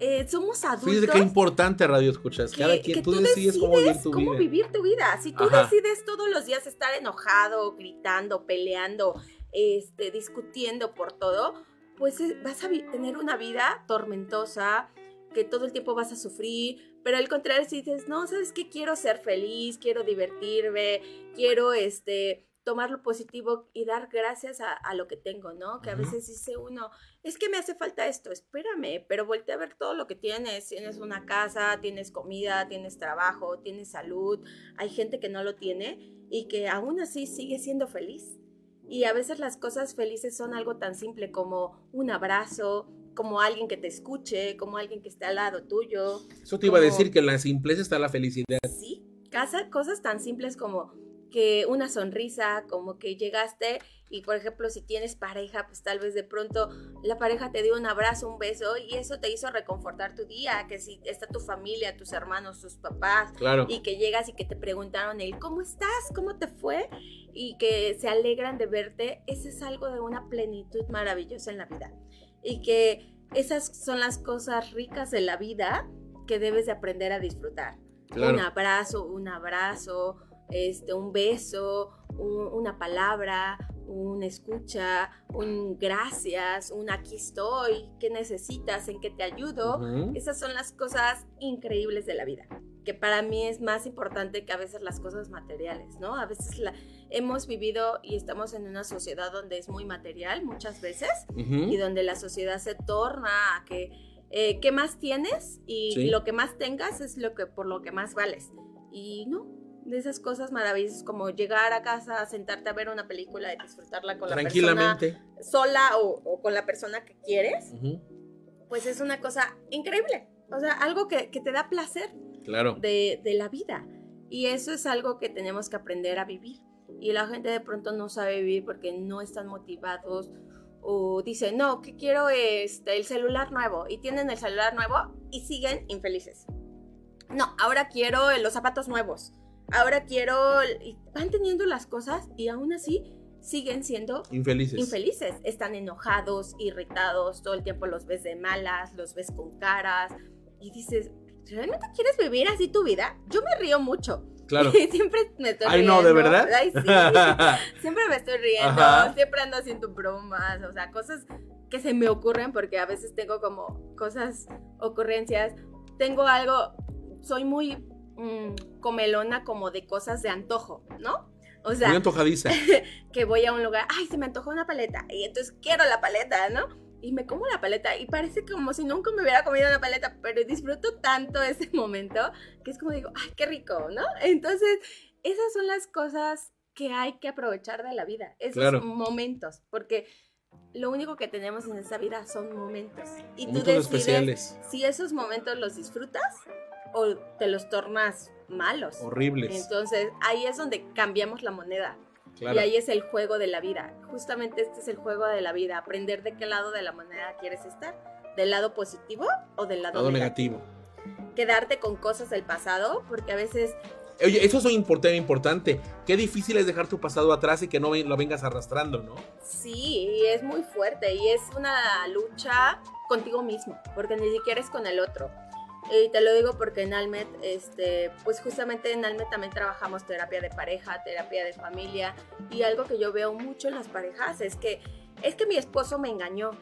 eh, somos adultos. Fíjate qué importante radio escuchas. Cada quien, tú, decides, cómo vivir tu cómo vida. vivir tu vida. Si tú decides todos los días estar enojado, gritando, peleando, este, discutiendo por todo, pues eh, vas a tener una vida tormentosa, que todo el tiempo vas a sufrir, pero al contrario, si dices, no, ¿sabes qué? Quiero ser feliz, quiero divertirme, quiero, este, tomar lo positivo y dar gracias a, lo que tengo, ¿no? Que a veces dice uno, es que me hace falta esto, espérame, pero voltea a ver todo lo que tienes. Tienes una casa, tienes comida, tienes trabajo, tienes salud. Hay gente que no lo tiene y que aún así sigue siendo feliz. Y a veces las cosas felices son algo tan simple como un abrazo, como alguien que te escuche, como alguien que esté al lado tuyo. Eso te iba a decir que en la simpleza está la felicidad. Sí, casa, cosas tan simples como que una sonrisa, como que llegaste y por ejemplo si tienes pareja, pues tal vez de pronto la pareja te dio un abrazo, un beso y eso te hizo reconfortar tu día, que si está tu familia, tus hermanos, tus papás claro. y que llegas y que te preguntaron el ¿cómo estás? ¿Cómo te fue? y que se alegran de verte, eso es algo de una plenitud maravillosa en la vida y que esas son las cosas ricas de la vida que debes de aprender a disfrutar. Un abrazo, un abrazo, este, un beso, una palabra, un escucha, un gracias, un aquí estoy, qué necesitas, en qué te ayudo. Esas son las cosas increíbles de la vida, que para mí es más importante que a veces las cosas materiales, ¿no? A veces la, hemos vivido y estamos en una sociedad donde es muy material muchas veces y donde la sociedad se torna a que eh, qué más tienes y lo que más tengas es lo que por lo que más vales. Y no, de esas cosas maravillosas como llegar a casa, sentarte a ver una película y disfrutarla con la persona sola o, con la persona que quieres, pues es una cosa increíble. O sea, algo que, te da placer claro. de, de, la vida. Y eso es algo que tenemos que aprender a vivir. Y la gente de pronto no sabe vivir porque no están motivados o dicen, no, que quiero este, el celular nuevo. Y tienen el celular nuevo y siguen infelices. No, ahora quiero los zapatos nuevos ahora quiero, van teniendo las cosas y aún así siguen siendo infelices. infelices. Están enojados, irritados, todo el tiempo los ves de malas, los ves con caras y dices, ¿realmente quieres vivir así tu vida? Yo me río mucho. Claro. siempre me estoy Ay, no, ¿de verdad? Ay, sí. siempre me estoy riendo, siempre ando haciendo bromas, o sea, cosas que se me ocurren porque a veces tengo como cosas, ocurrencias. Tengo algo, soy muy Mm, comelona como de cosas de antojo, ¿no? O sea, muy antojadiza. que voy a un lugar, ay, se me antojó una paleta, y entonces quiero la paleta, ¿no? Y me como la paleta y parece como si nunca me hubiera comido una paleta, pero disfruto tanto ese momento que es como digo, ay, qué rico, ¿no? Entonces, esas son las cosas que hay que aprovechar de la vida, esos momentos, porque lo único que tenemos en esta vida son momentos. Y tú decides especiales. si esos momentos los disfrutas o te los tornas malos. Horribles. Entonces ahí es donde cambiamos la moneda. Y ahí es el juego de la vida. Justamente este es el juego de la vida. Aprender de qué lado de la moneda quieres estar. ¿Del lado positivo o del lado, negativo? Quedarte con cosas del pasado, porque a veces... Oye, eso es un importante, importante. Qué difícil es dejar tu pasado atrás y que no lo vengas arrastrando, ¿no? Sí, es muy fuerte y es una lucha contigo mismo, porque ni siquiera es con el otro. Y te lo digo porque en Almet, este, pues justamente en Almet también trabajamos terapia de pareja, terapia de familia. Y algo que yo veo mucho en las parejas es que es que mi esposo me engañó.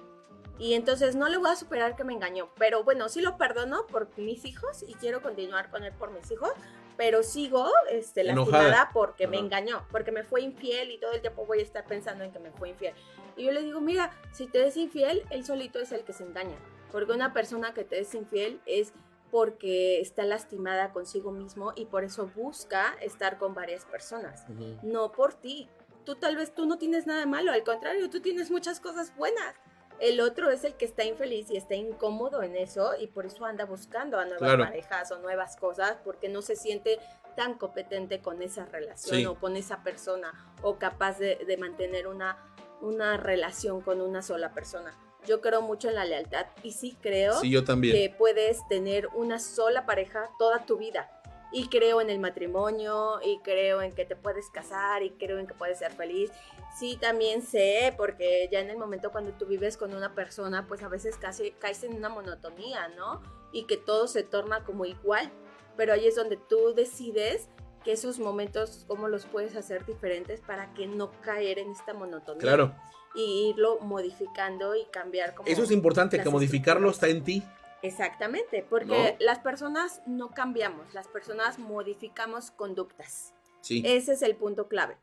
Y entonces no le voy a superar que me engañó. Pero bueno, sí lo perdono por mis hijos y quiero continuar con él por mis hijos. Pero sigo este, lastimada porque me engañó, porque me fue infiel y todo el tiempo voy a estar pensando en que me fue infiel. Y yo le digo, mira, si te es infiel, él solito es el que se engaña. Porque una persona que te es infiel es porque está lastimada consigo mismo y por eso busca estar con varias personas, no por ti. Tú tal vez tú no tienes nada malo, al contrario, tú tienes muchas cosas buenas. El otro es el que está infeliz y está incómodo en eso y por eso anda buscando a nuevas parejas o nuevas cosas porque no se siente tan competente con esa relación o con esa persona o capaz de, de mantener una, una relación con una sola persona. Yo creo mucho en la lealtad y sí creo yo también. que puedes tener una sola pareja toda tu vida y creo en el matrimonio y creo en que te puedes casar y creo en que puedes ser feliz. Sí, también sé, porque ya en el momento cuando tú vives con una persona, pues a veces casi caes en una monotonía, ¿no? Y que todo se torna como igual, pero ahí es donde tú decides que esos momentos, cómo los puedes hacer diferentes para que no caer en esta monotonía. Claro. Y irlo modificando y cambiar como... Eso es importante, que modificarlo está en ti. Exactamente, porque las personas no cambiamos, las personas modificamos conductas. Sí. Ese es el punto clave.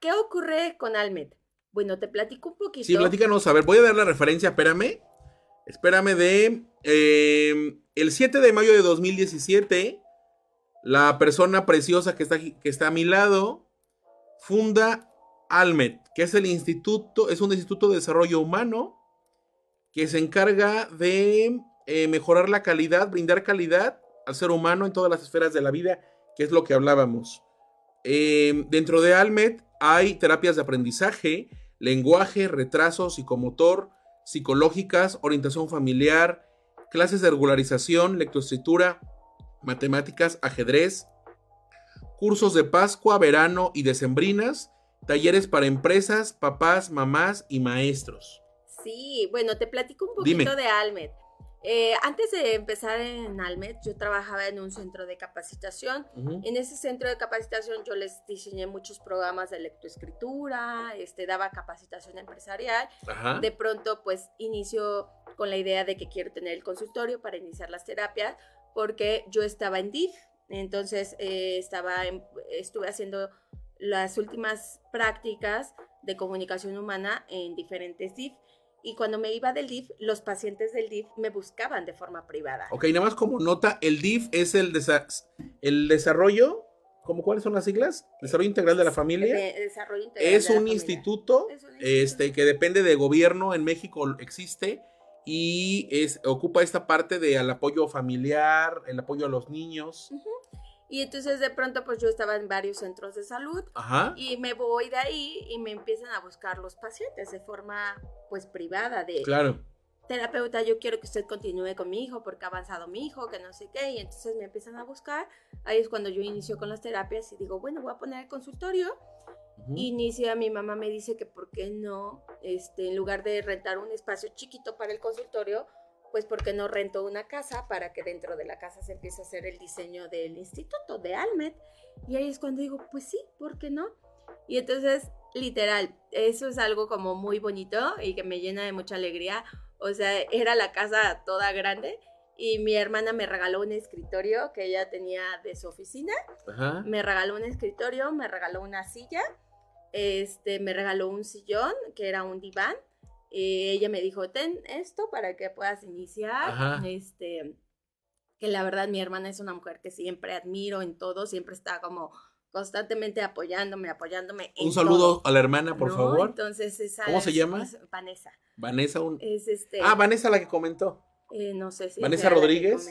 ¿Qué ocurre con Almed? Bueno, te platico un poquito. Sí, platícanos. A ver, voy a dar la referencia, espérame. Espérame de... Eh, el 7 de mayo de 2017, la persona preciosa que está, que está a mi lado funda Almed, que es el instituto, es un instituto de desarrollo humano que se encarga de eh, mejorar la calidad, brindar calidad al ser humano en todas las esferas de la vida, que es lo que hablábamos. Em, dentro de Almet hay terapias de aprendizaje, lenguaje, retraso, psicomotor, psicológicas, orientación familiar, clases de regularización, lectoescritura, matemáticas, ajedrez, cursos de Pascua, verano y decembrinas, talleres para empresas, papás, mamás y maestros. Sí, bueno, te platico un poquito de Almet. Eh, antes de empezar en Almet, yo trabajaba en un centro de capacitación. En ese centro de capacitación yo les diseñé muchos programas de lectoescritura, este, daba capacitación empresarial. De pronto, pues, inicio con la idea de que quiero tener el consultorio para iniciar las terapias, porque yo estaba en DIF, entonces eh, estaba estuve haciendo las últimas prácticas de comunicación humana en diferentes DIF y cuando me iba del DIF, los pacientes del DIF me buscaban de forma privada. Ok, nada más como nota, el DIF es el, el desarrollo, ¿cómo cuáles son las siglas? Desarrollo Integral de la Familia. desarrollo integral es, un instituto, este que depende de gobierno en México existe y es ocupa esta parte de al apoyo familiar, el apoyo a los niños. Y entonces de pronto pues yo estaba en varios centros de salud y me voy de ahí y me empiezan a buscar los pacientes de forma pues privada de... Claro. Terapeuta, yo quiero que usted continúe con mi hijo porque ha avanzado mi hijo, que no sé qué, y entonces me empiezan a buscar. Ahí es cuando yo inicio con las terapias y digo, bueno, voy a poner el consultorio. Inicia, mi mamá me dice que por qué no, este, en lugar de rentar un espacio chiquito para el consultorio, pues porque no rento una casa para que dentro de la casa se empiece a hacer el diseño del instituto de Almet. Y ahí es cuando digo, pues sí, ¿por qué no? Y entonces, literal, eso es algo como muy bonito y que me llena de mucha alegría. O sea, era la casa toda grande y mi hermana me regaló un escritorio que ella tenía de su oficina. Me regaló un escritorio, me regaló una silla, este, me regaló un sillón que era un diván eh, ella me dijo, ten esto para que puedas iniciar. Este, que la verdad mi hermana es una mujer que siempre admiro en todo, siempre está como constantemente apoyándome, apoyándome. un saludo a la hermana, por favor. Entonces, esa ¿Cómo se llama? Vanessa. Vanessa, un... es este, Ah, Vanessa la que comentó. Eh, no sé si. Vanessa Rodríguez.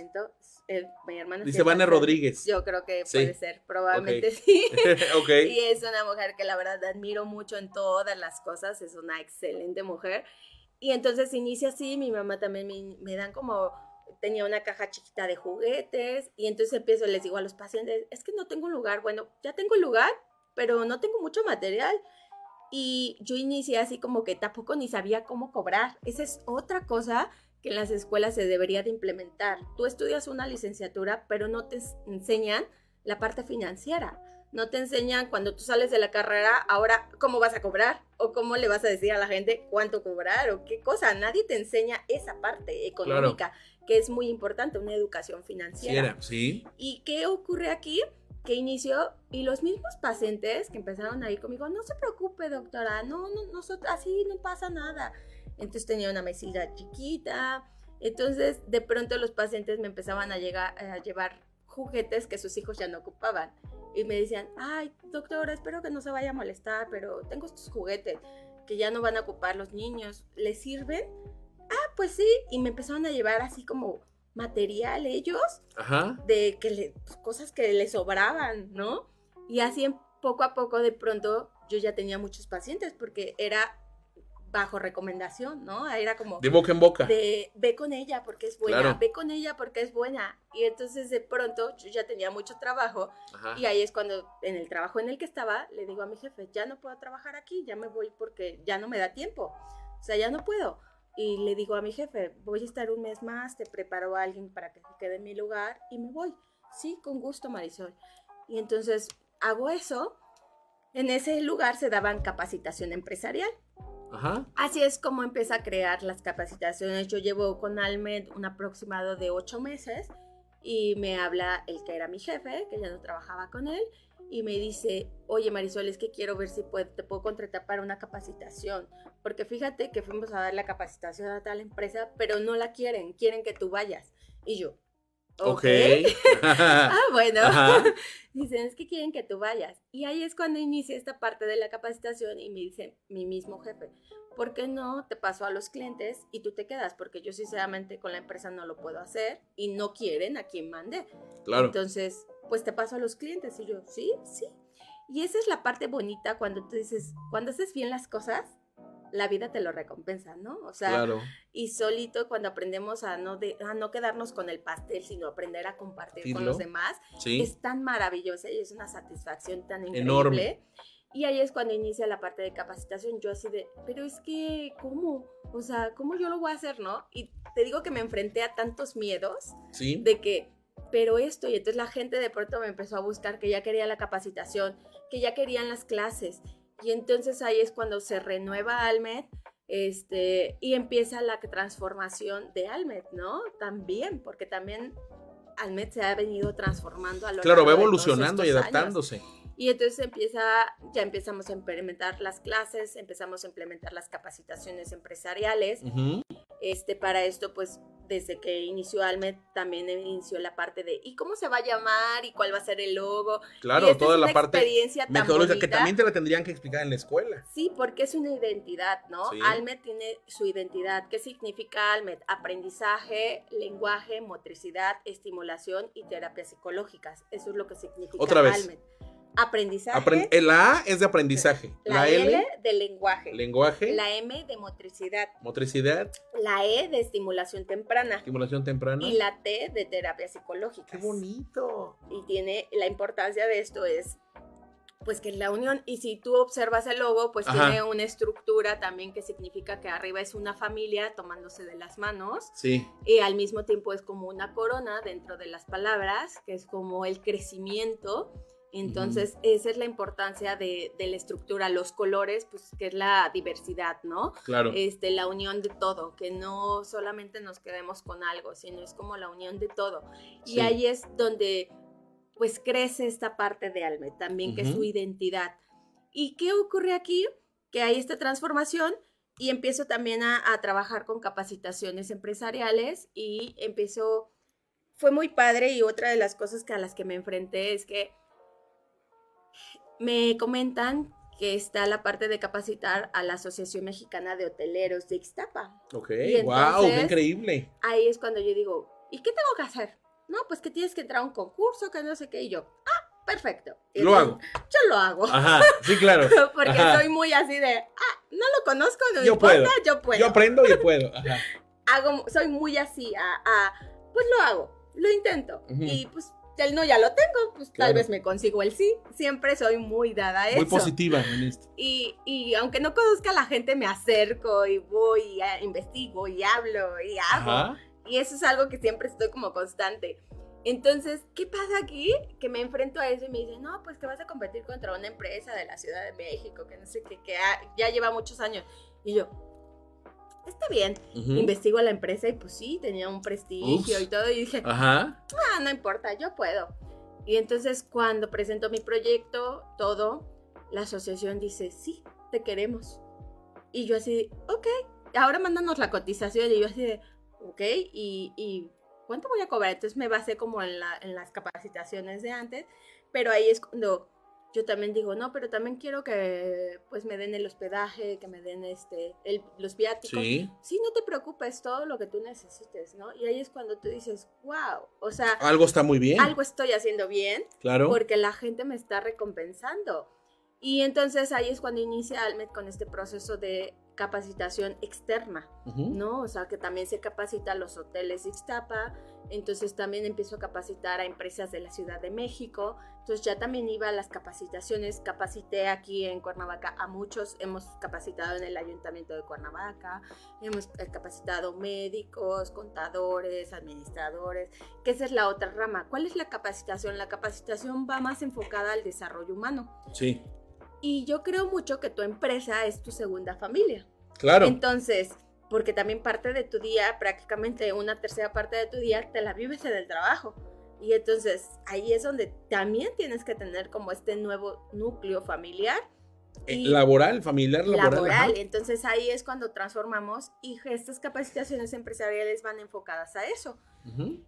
Eh, mi hermana Dice Vanessa Rodríguez. Yo creo que puede ser, probablemente sí. ok. Y es una mujer que la verdad admiro mucho en todas las cosas, es una excelente mujer. Y entonces inicia así, mi mamá también me, me dan como, tenía una caja chiquita de juguetes y entonces empiezo, les digo a los pacientes, es que no tengo lugar, bueno, ya tengo lugar, pero no tengo mucho material. Y yo inicié así como que tampoco ni sabía cómo cobrar. Esa es otra cosa que en las escuelas se debería de implementar. Tú estudias una licenciatura, pero no te enseñan la parte financiera. No te enseñan cuando tú sales de la carrera, ahora cómo vas a cobrar o cómo le vas a decir a la gente cuánto cobrar o qué cosa. Nadie te enseña esa parte económica que es muy importante, una educación financiera. Sí. ¿Y qué ocurre aquí? Que inició y los mismos pacientes que empezaron a ir conmigo, no se preocupe doctora, no, no, nosotros así no pasa nada entonces tenía una mesita chiquita. Entonces, de pronto los pacientes me empezaban a, llegar, a llevar juguetes que sus hijos ya no ocupaban. Y me decían, ay, doctora, espero que no se vaya a molestar, pero tengo estos juguetes que ya no van a ocupar los niños. ¿Les sirven? Ah, pues sí. Y me empezaron a llevar así como material ellos de que pues, cosas que les sobraban, ¿no? Y así poco a poco de pronto yo ya tenía muchos pacientes porque era bajo recomendación, ¿no? Era como... De boca en boca. De ve con ella porque es buena, ve con ella porque es buena. Y entonces de pronto yo ya tenía mucho trabajo y ahí es cuando en el trabajo en el que estaba le digo a mi jefe, ya no puedo trabajar aquí, ya me voy porque ya no me da tiempo. O sea, ya no puedo. Y le digo a mi jefe, voy a estar un mes más, te preparo a alguien para que se quede en mi lugar y me voy. Sí, con gusto, Marisol. Y entonces hago eso. En ese lugar se daban capacitación empresarial. Así es como empieza a crear las capacitaciones. Yo llevo con Almed un aproximado de ocho meses y me habla el que era mi jefe, que ya no trabajaba con él, y me dice, oye Marisol, es que quiero ver si te puedo contratar para una capacitación, porque fíjate que fuimos a dar la capacitación a tal empresa, pero no la quieren, quieren que tú vayas. Y yo, Ok. ah, bueno. Dicen, es que quieren que tú vayas. Y ahí es cuando inicia esta parte de la capacitación y me dice mi mismo jefe, ¿por qué no te paso a los clientes y tú te quedas? Porque yo sinceramente con la empresa no lo puedo hacer y no quieren a quien mande. Claro. Entonces, pues te paso a los clientes. Y yo, sí, sí. Y esa es la parte bonita cuando tú dices, cuando haces bien las cosas, la vida te lo recompensa, ¿no? O sea, y solito cuando aprendemos a no, de, a no quedarnos con el pastel, sino aprender a compartir con los demás, es tan maravillosa y es una satisfacción tan increíble. Enorme. Y ahí es cuando inicia la parte de capacitación. Yo así de, pero es que, ¿cómo? O sea, ¿cómo yo lo voy a hacer, no? Y te digo que me enfrenté a tantos miedos ¿Sí? de que, pero esto, y entonces la gente de pronto me empezó a buscar que ya quería la capacitación, que ya querían las clases, y entonces ahí es cuando se renueva Almed este, y empieza la transformación de Almed, ¿no? También, porque también Almed se ha venido transformando a lo Claro, va evolucionando y adaptándose. Y entonces empieza, ya empezamos a implementar las clases, empezamos a implementar las capacitaciones empresariales. Este, para esto, pues desde que inició Almed también inició la parte de ¿y cómo se va a llamar? ¿y cuál va a ser el logo? Claro, toda la parte experiencia que también te la tendrían que explicar en la escuela. Sí, porque es una identidad, ¿no? Almed tiene su identidad. ¿Qué significa Almed? Aprendizaje, lenguaje, motricidad, estimulación y terapias psicológicas. Eso es lo que significa Otra vez. Almed. Aprendizaje. la A es de aprendizaje. La, L, de lenguaje. Lenguaje. La M de motricidad. Motricidad. La E de estimulación temprana. Estimulación temprana. Y la T de terapia psicológica. ¡Qué bonito! Y tiene, la importancia de esto es, pues que la unión, y si tú observas el logo, pues tiene una estructura también que significa que arriba es una familia tomándose de las manos. Sí. Y al mismo tiempo es como una corona dentro de las palabras, que es como el crecimiento entonces, esa es la importancia de, la estructura, los colores, pues que es la diversidad, ¿no? Claro. Este, la unión de todo, que no solamente nos quedemos con algo, sino es como la unión de todo. Y ahí es donde, pues, crece esta parte de Alme también, que es su identidad. ¿Y qué ocurre aquí? Que hay esta transformación y empiezo también a, a trabajar con capacitaciones empresariales y empiezo, fue muy padre y otra de las cosas que a las que me enfrenté es que me comentan que está la parte de capacitar a la Asociación Mexicana de Hoteleros de Ixtapa. Ok, wow, qué increíble. Ahí es cuando yo digo, ¿y qué tengo que hacer? No, pues que tienes que entrar a un concurso, que no sé qué, y yo, ah, perfecto. lo hago. Yo lo hago. Ajá, sí, claro. Porque soy muy así de, ah, no lo conozco, no yo importa, puedo. yo puedo. Yo aprendo y puedo. Ajá. Hago, soy muy así, a, pues lo hago, lo intento. Y pues el no ya lo tengo, pues tal vez me consigo el sí. Siempre soy muy dada a eso. Muy positiva en esto. Y, y, aunque no conozca a la gente, me acerco y voy y investigo y hablo y hago. Y eso es algo que siempre estoy como constante. Entonces, ¿qué pasa aquí? Que me enfrento a eso y me dicen, no, pues que vas a competir contra una empresa de la Ciudad de México, que no sé qué, que ya lleva muchos años. Y yo, está bien. Investigo a la empresa y pues sí, tenía un prestigio y todo. Y dije, Ajá. ah, no importa, yo puedo. Y entonces cuando presento mi proyecto, todo, la asociación dice, sí, te queremos. Y yo así, ok, ahora mándanos la cotización. Y yo así de, ok, y, y ¿cuánto voy a cobrar? Entonces me basé como en, la, en las capacitaciones de antes, pero ahí es cuando yo también digo, no, pero también quiero que pues me den el hospedaje, que me den este, el, los viáticos. Sí. sí, no te preocupes, todo lo que tú necesites, ¿no? Y ahí es cuando tú dices, wow, o sea... Algo está muy bien. Algo estoy haciendo bien. Claro. Porque la gente me está recompensando. Y entonces ahí es cuando inicia Almed con este proceso de capacitación externa, ¿no? O sea, que también se capacita a los hoteles de Ixtapa, entonces también empiezo a capacitar a empresas de la Ciudad de México, entonces ya también iba a las capacitaciones, capacité aquí en Cuernavaca a muchos, hemos capacitado en el Ayuntamiento de Cuernavaca, hemos eh, capacitado médicos, contadores, administradores, que esa es la otra rama. ¿Cuál es la capacitación? La capacitación va más enfocada al desarrollo humano. Sí. Y yo creo mucho que tu empresa es tu segunda familia. Claro. Entonces, porque también parte de tu día, prácticamente una tercera parte de tu día, te la vives en el trabajo. Y entonces ahí es donde también tienes que tener como este nuevo núcleo familiar. Eh, laboral, familiar, laboral. Laboral. Entonces ahí es cuando transformamos y estas capacitaciones empresariales van enfocadas a eso.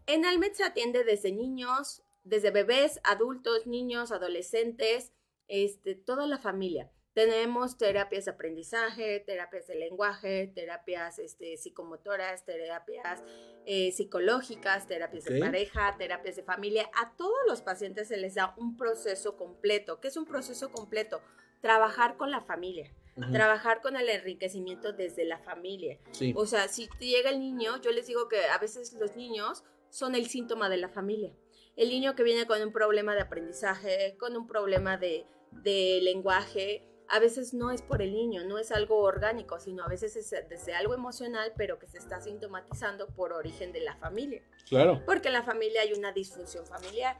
En Almed se atiende desde niños, desde bebés, adultos, niños, adolescentes, este, toda la familia. Tenemos terapias de aprendizaje, terapias de lenguaje, terapias este, psicomotoras, terapias eh, psicológicas, terapias de pareja, terapias de familia. A todos los pacientes se les da un proceso completo. ¿Qué es un proceso completo? Trabajar con la familia. Trabajar con el enriquecimiento desde la familia. O sea, si llega el niño, yo les digo que a veces los niños son el síntoma de la familia. El niño que viene con un problema de aprendizaje, con un problema de, de lenguaje, a veces no es por el niño, no es algo orgánico, sino a veces es desde algo emocional, pero que se está sintomatizando por origen de la familia. Claro. Porque en la familia hay una disfunción familiar.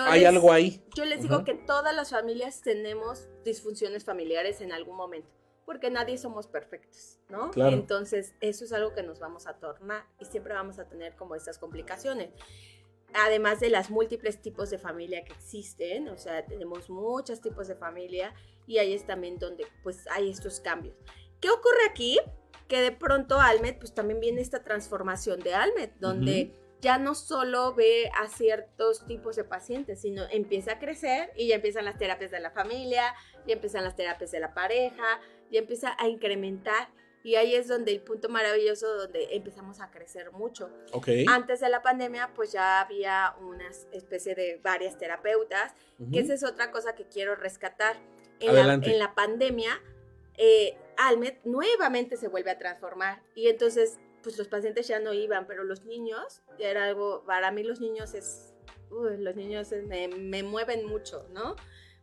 hay algo ahí. Yo les digo que todas las familias tenemos disfunciones familiares en algún momento, porque nadie somos perfectos, ¿no? Claro. Entonces, eso es algo que nos vamos a tornar y siempre vamos a tener como estas complicaciones además de las múltiples tipos de familia que existen, o sea, tenemos muchos tipos de familia y ahí es también donde pues hay estos cambios. ¿Qué ocurre aquí? Que de pronto Almed, pues también viene esta transformación de Almed, donde ya no solo ve a ciertos tipos de pacientes, sino empieza a crecer y ya empiezan las terapias de la familia, ya empiezan las terapias de la pareja, ya empieza a incrementar y ahí es donde el punto maravilloso donde empezamos a crecer mucho. Okay. Antes de la pandemia, pues ya había una especie de varias terapeutas, que esa es otra cosa que quiero rescatar. En, la, en la, pandemia, eh, Almed nuevamente se vuelve a transformar y entonces, pues los pacientes ya no iban, pero los niños, era algo, para mí los niños es, los niños me, me mueven mucho, ¿no?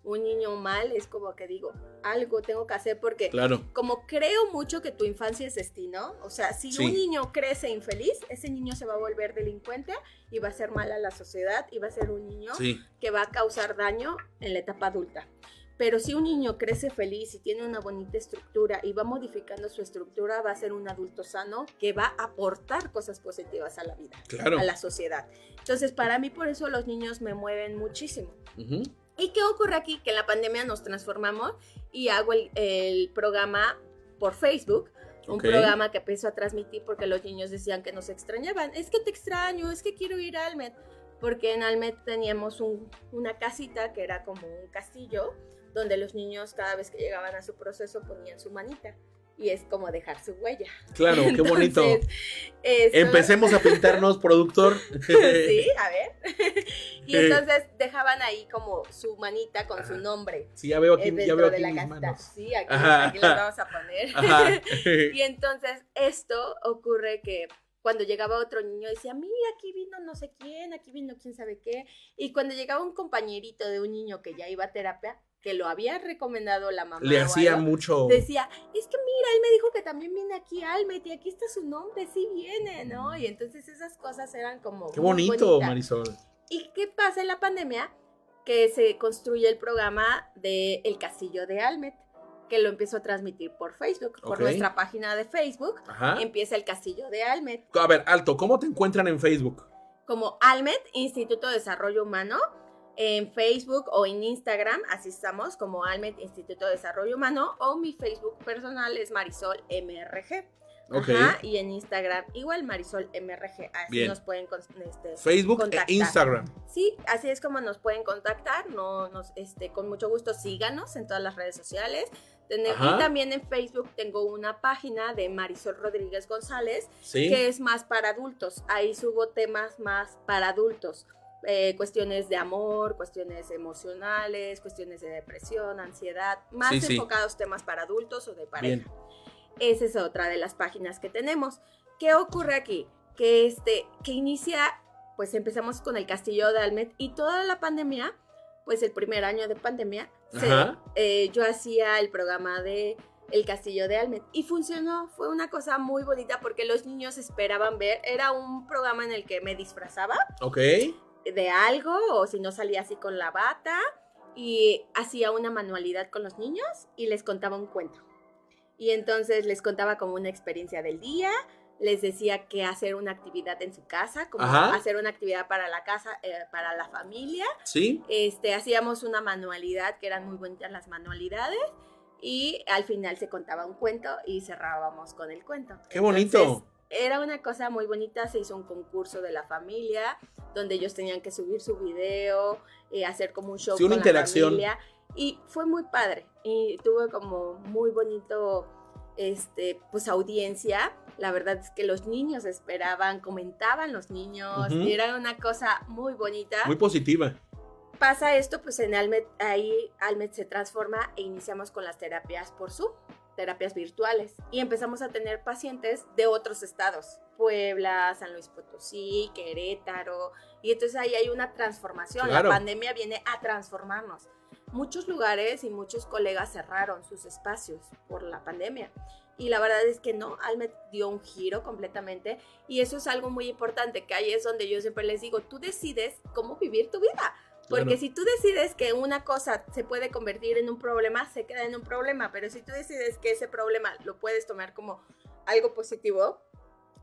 Un niño mal, es como que digo, algo tengo que hacer porque claro. como creo mucho que tu infancia es destino, o sea, si un niño crece infeliz, ese niño se va a volver delincuente y va a ser mal a la sociedad y va a ser un niño que va a causar daño en la etapa adulta. Pero si un niño crece feliz y tiene una bonita estructura y va modificando su estructura, va a ser un adulto sano que va a aportar cosas positivas a la vida, a la sociedad. Entonces, para mí, por eso los niños me mueven muchísimo. ¿Y qué ocurre aquí? Que en la pandemia nos transformamos y hago el, programa por Facebook. Un programa que empezó a transmitir porque los niños decían que nos extrañaban. Es que te extraño, es que quiero ir a Almet. Porque en Almet teníamos una casita que era como un castillo, donde los niños cada vez que llegaban a su proceso ponían su manita y es como dejar su huella. Claro, qué bonito. Empecemos a pintarnos, productor. sí, a ver. y entonces dejaban ahí como su manita con su nombre. Sí, ya veo aquí, ya veo aquí mis manos. Sí, aquí, aquí las vamos a poner. y entonces esto ocurre que cuando llegaba otro niño decía, mira, aquí vino no sé quién, aquí vino quién sabe qué. Y cuando llegaba un compañerito de un niño que ya iba a terapia, que lo había recomendado la mamá. Le hacía mucho. Decía, es que mira, él me dijo que también viene aquí Almet y aquí está su nombre, sí viene, ¿no? Y entonces esas cosas eran como... Qué bonito, Marisol. ¿Y qué pasa en la pandemia? Que se construye el programa de El Castillo de Almet, que lo empezó a transmitir por Facebook, por nuestra página de Facebook. Empieza El Castillo de Almet. A ver, alto, ¿cómo te encuentran en Facebook? Como Almet, Instituto de Desarrollo Humano en Facebook o en Instagram, así estamos como Almet Instituto de Desarrollo Humano, o mi Facebook personal es Marisol MRG. Ajá, y en Instagram igual Marisol MRG, así nos pueden este, Facebook e Instagram. Sí, así es como nos pueden contactar, no nos este con mucho gusto síganos en todas las redes sociales. y también en Facebook tengo una página de Marisol Rodríguez González que es más para adultos. Ahí subo temas más para adultos. Eh, cuestiones de amor, cuestiones emocionales, cuestiones de depresión, ansiedad, más enfocados temas para adultos o de pareja. esa es otra de las páginas que tenemos. ¿Qué ocurre aquí? Que, este, que inicia, pues empezamos con el castillo de Almet y toda la pandemia, pues el primer año de pandemia, eh, yo hacía el programa de el castillo de Almet y funcionó, fue una cosa muy bonita porque los niños esperaban ver, era un programa en el que me disfrazaba. Ok. De algo o si no salía así con la bata y hacía una manualidad con los niños y les contaba un cuento. Y entonces les contaba como una experiencia del día, les decía que hacer una actividad en su casa, como hacer una actividad para la casa, eh, para la familia. Sí. Este, hacíamos una manualidad, que eran muy bonitas las manualidades, y al final se contaba un cuento y cerrábamos con el cuento. ¡Qué bonito! Era una cosa muy bonita, se hizo un concurso de la familia, donde ellos tenían que subir su video, eh, hacer como un show con interacción. la familia, y fue muy padre, y tuve como muy bonito, este, pues audiencia, la verdad es que los niños esperaban, comentaban los niños, era una cosa muy bonita. Muy positiva pasa esto, pues en Almet, ahí Almet se transforma e iniciamos con las terapias por Zoom, terapias virtuales. Y empezamos a tener pacientes de otros estados, Puebla, San Luis Potosí, Querétaro. Y entonces ahí hay una transformación. La pandemia viene a transformarnos. Muchos lugares y muchos colegas cerraron sus espacios por la pandemia. Y la verdad es que no, Almet dio un giro completamente y eso es algo muy importante, que ahí es donde yo siempre les digo, tú decides cómo vivir tu vida. Porque si tú decides que una cosa se puede convertir en un problema, se queda en un problema, pero si tú decides que ese problema lo puedes tomar como algo positivo,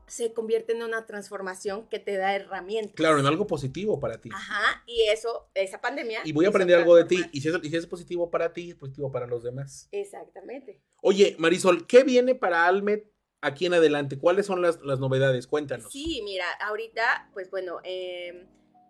se convierte en una transformación que te da herramientas. Claro, en algo positivo para ti. Ajá, y eso, esa pandemia. Y voy a aprender algo de ti. Y si, es, positivo para ti, es positivo para los demás. Exactamente. Oye, Marisol, ¿qué viene para Almet aquí en adelante? ¿Cuáles son las, novedades? Cuéntanos. Sí, mira, ahorita, pues bueno, em,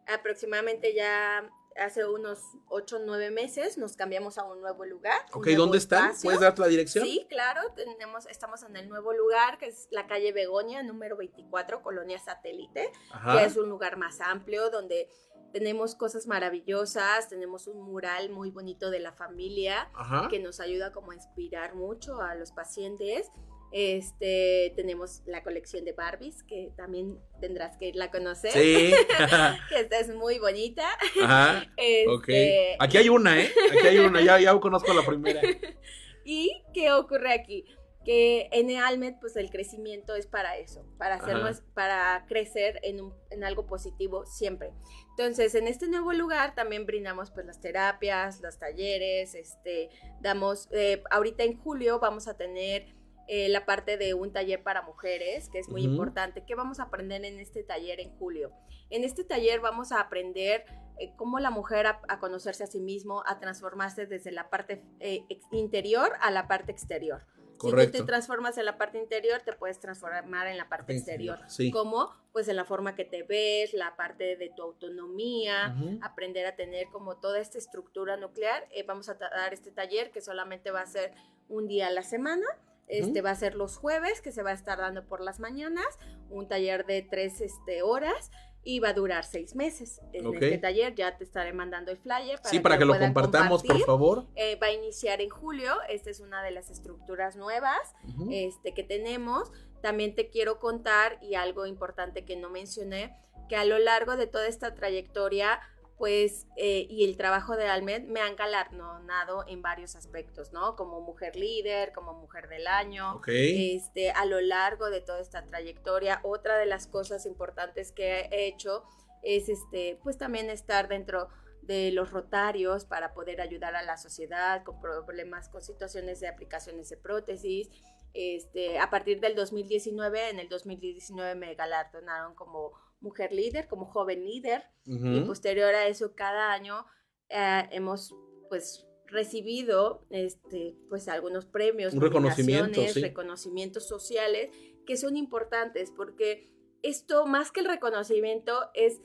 aproximadamente ya hace unos 8 o 9 meses nos cambiamos a un nuevo lugar. Ok, ¿dónde están? ¿Puedes dar la dirección? Sí, claro, tenemos, estamos en el nuevo lugar, que es la calle Begoña, número 24, Colonia Satélite, que es un lugar más amplio donde tenemos cosas maravillosas, tenemos un mural muy bonito de la familia que nos ayuda como a inspirar mucho a los pacientes. Este, tenemos la colección de Barbies, que también tendrás que irla a conocer. Sí. que esta es muy bonita. Ajá. Este, aquí hay una, ¿eh? Aquí hay una, ya, ya conozco la primera. ¿Y qué ocurre aquí? Que en Almet, pues el crecimiento es para eso, para hacernos, para crecer en, un, en algo positivo siempre. Entonces, en este nuevo lugar también brindamos pues las terapias, los talleres, este, damos, eh, ahorita en julio vamos a tener eh, la parte de un taller para mujeres, que es muy importante. ¿Qué vamos a aprender en este taller en julio? En este taller vamos a aprender eh, cómo la mujer a, conocerse a sí mismo, a transformarse desde la parte eh, interior a la parte exterior. Correcto. Si tú te transformas en la parte interior, te puedes transformar en la parte exterior. Sí. ¿Cómo? Pues en la forma que te ves, la parte de tu autonomía, aprender a tener como toda esta estructura nuclear. vamos a dar este taller que solamente va a ser un día a la semana este va a ser los jueves, que se va a estar dando por las mañanas, un taller de tres este, horas y va a durar seis meses. En este taller ya te estaré mandando el flyer. Para sí, para que, lo compartamos, por favor. Eh, va a iniciar en julio. Esta es una de las estructuras nuevas este, que tenemos. También te quiero contar, y algo importante que no mencioné, que a lo largo de toda esta trayectoria pues, eh, y el trabajo de Almed me han galardonado en varios aspectos, ¿no? Como mujer líder, como mujer del año, este, a lo largo de toda esta trayectoria. Otra de las cosas importantes que he hecho es, este, pues también estar dentro de los rotarios para poder ayudar a la sociedad con problemas, con situaciones de aplicaciones de prótesis. Este, a partir del 2019, en el 2019 me galardonaron como mujer líder, como joven líder. Y posterior a eso, cada año eh, hemos pues recibido este, pues algunos premios, reconocimientos, reconocimientos sociales que son importantes porque esto más que el reconocimiento es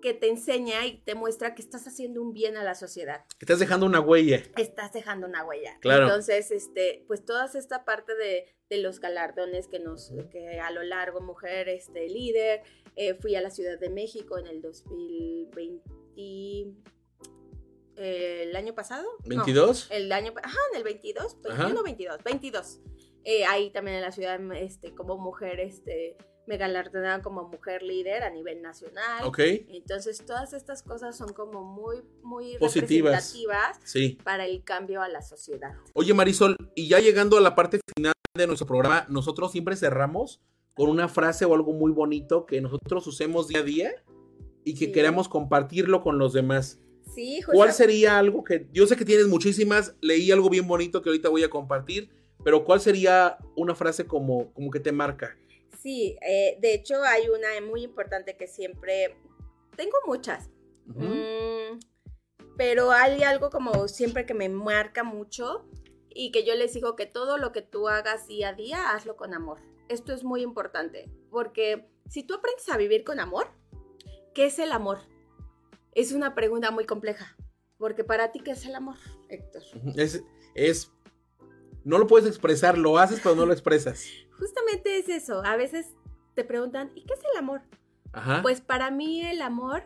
que te enseña y te muestra que estás haciendo un bien a la sociedad. Que estás dejando una huella. Estás dejando una huella. Claro. Entonces, este, pues toda esta parte de, los galardones que nos, que a lo largo, mujer, este, líder, eh, fui a la Ciudad de México en el 2020. Eh, el año pasado. ¿22? el año, ajá, en el 22, 21, 22, 22. Eh, ahí también en la ciudad, este, como mujer, este, me galardonaron como mujer líder a nivel nacional. Ok. Entonces, todas estas cosas son como muy, muy Positivas. representativas Sí. para el cambio a la sociedad. Oye, Marisol, y ya llegando a la parte final de nuestro programa, nosotros siempre cerramos con una frase o algo muy bonito que nosotros usemos día a día y que Sí. queramos compartirlo con los demás. Sí, ¿Cuál justo- sería algo que yo sé que tienes muchísimas, leí algo bien bonito que ahorita voy a compartir, pero cuál sería una frase como, como que te marca? Sí, eh, de hecho hay una muy importante que siempre, tengo muchas. Mm, pero hay algo como siempre que me marca mucho y que yo les digo que todo lo que tú hagas día a día, hazlo con amor. Esto es muy importante, porque si tú aprendes a vivir con amor, ¿qué es el amor? Es una pregunta muy compleja, porque para ti, ¿qué es el amor, Héctor? Es, es, no lo puedes expresar, lo haces, pero no lo expresas. Justamente es eso, a veces te preguntan, ¿y qué es el amor? Ajá. Pues para mí el amor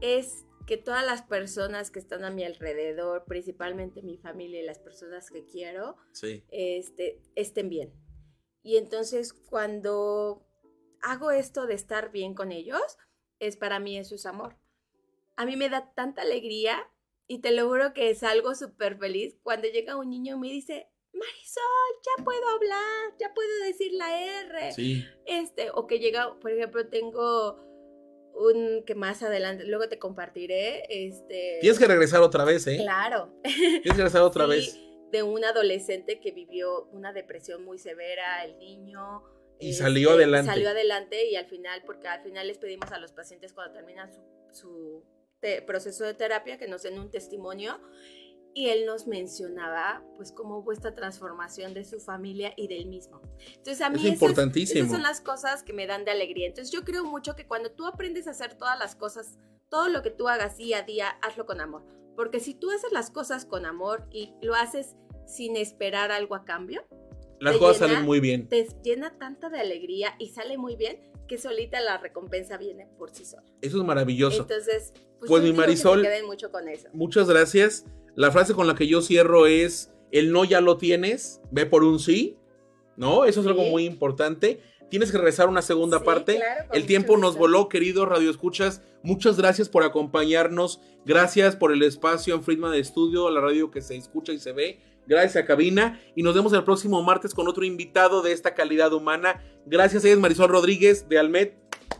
es que todas las personas que están a mi alrededor, principalmente mi familia y las personas que quiero, sí. este, estén bien. Y entonces cuando hago esto de estar bien con ellos, es para mí eso es amor. A mí me da tanta alegría y te lo juro que salgo súper feliz cuando llega un niño y me dice, Marisol, ya puedo hablar, ya puedo decir la R Sí. este, o que llega, por ejemplo, tengo un que más adelante, luego te compartiré, este... Tienes que regresar otra vez, ¿eh? Claro. Tienes que regresar otra Sí, vez. De un adolescente que vivió una depresión muy severa, el niño. Y este, salió adelante. Salió adelante y al final, porque al final les pedimos a los pacientes cuando terminan su, su te- proceso de terapia que nos den un testimonio y él nos mencionaba pues cómo hubo esta transformación de su familia y del mismo. Entonces a mí Es esas- importantísimo. esas son las cosas que me dan de alegría. Entonces yo creo mucho que cuando tú aprendes a hacer todas las cosas, todo lo que tú hagas día a día, hazlo con amor. Porque si tú haces las cosas con amor y lo haces sin esperar algo a cambio, Las cosas llena- salen muy bien. te llena tanta de alegría y sale muy bien que solita la recompensa viene por sí sola. Eso es maravilloso. Entonces, pues, Pues, mi que Marisol, queden mucho con eso. Muchas gracias. La frase con la que yo cierro es, el no ya lo tienes, ve por un sí. ¿No? Eso es algo muy importante. Tienes que regresar una segunda Sí, parte. claro, el tiempo nos voló, querido Radio Escuchas. Muchas gracias por acompañarnos. Gracias por el espacio en Friedman Studio, la radio que se escucha y se ve. Gracias a Cabina. Y nos vemos el próximo martes con otro invitado de esta calidad humana. Gracias, ella es Marisol Rodríguez de Almet.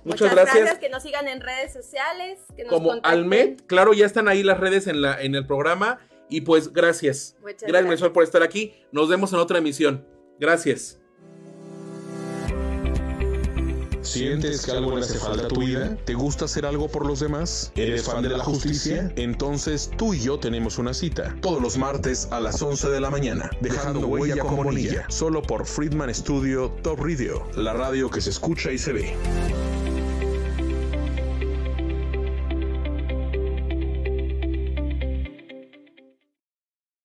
Muchas, gracias. Que nos sigan en redes sociales. Que nos Como contacten. Almet, claro, ya están ahí las redes en, la, en el programa. Y pues gracias. Muchas Gracias, Marisol, por estar aquí. Nos vemos en otra emisión. Gracias. ¿Sientes que algo le hace falta a tu vida? ¿Te gusta hacer algo por los demás? ¿Eres fan de la justicia? Entonces tú y yo tenemos una cita. Todos los martes a las 11 de la mañana. Dejando huella con Bonilla. Solo por Friedman Studio Top Radio. La radio que se escucha y se ve.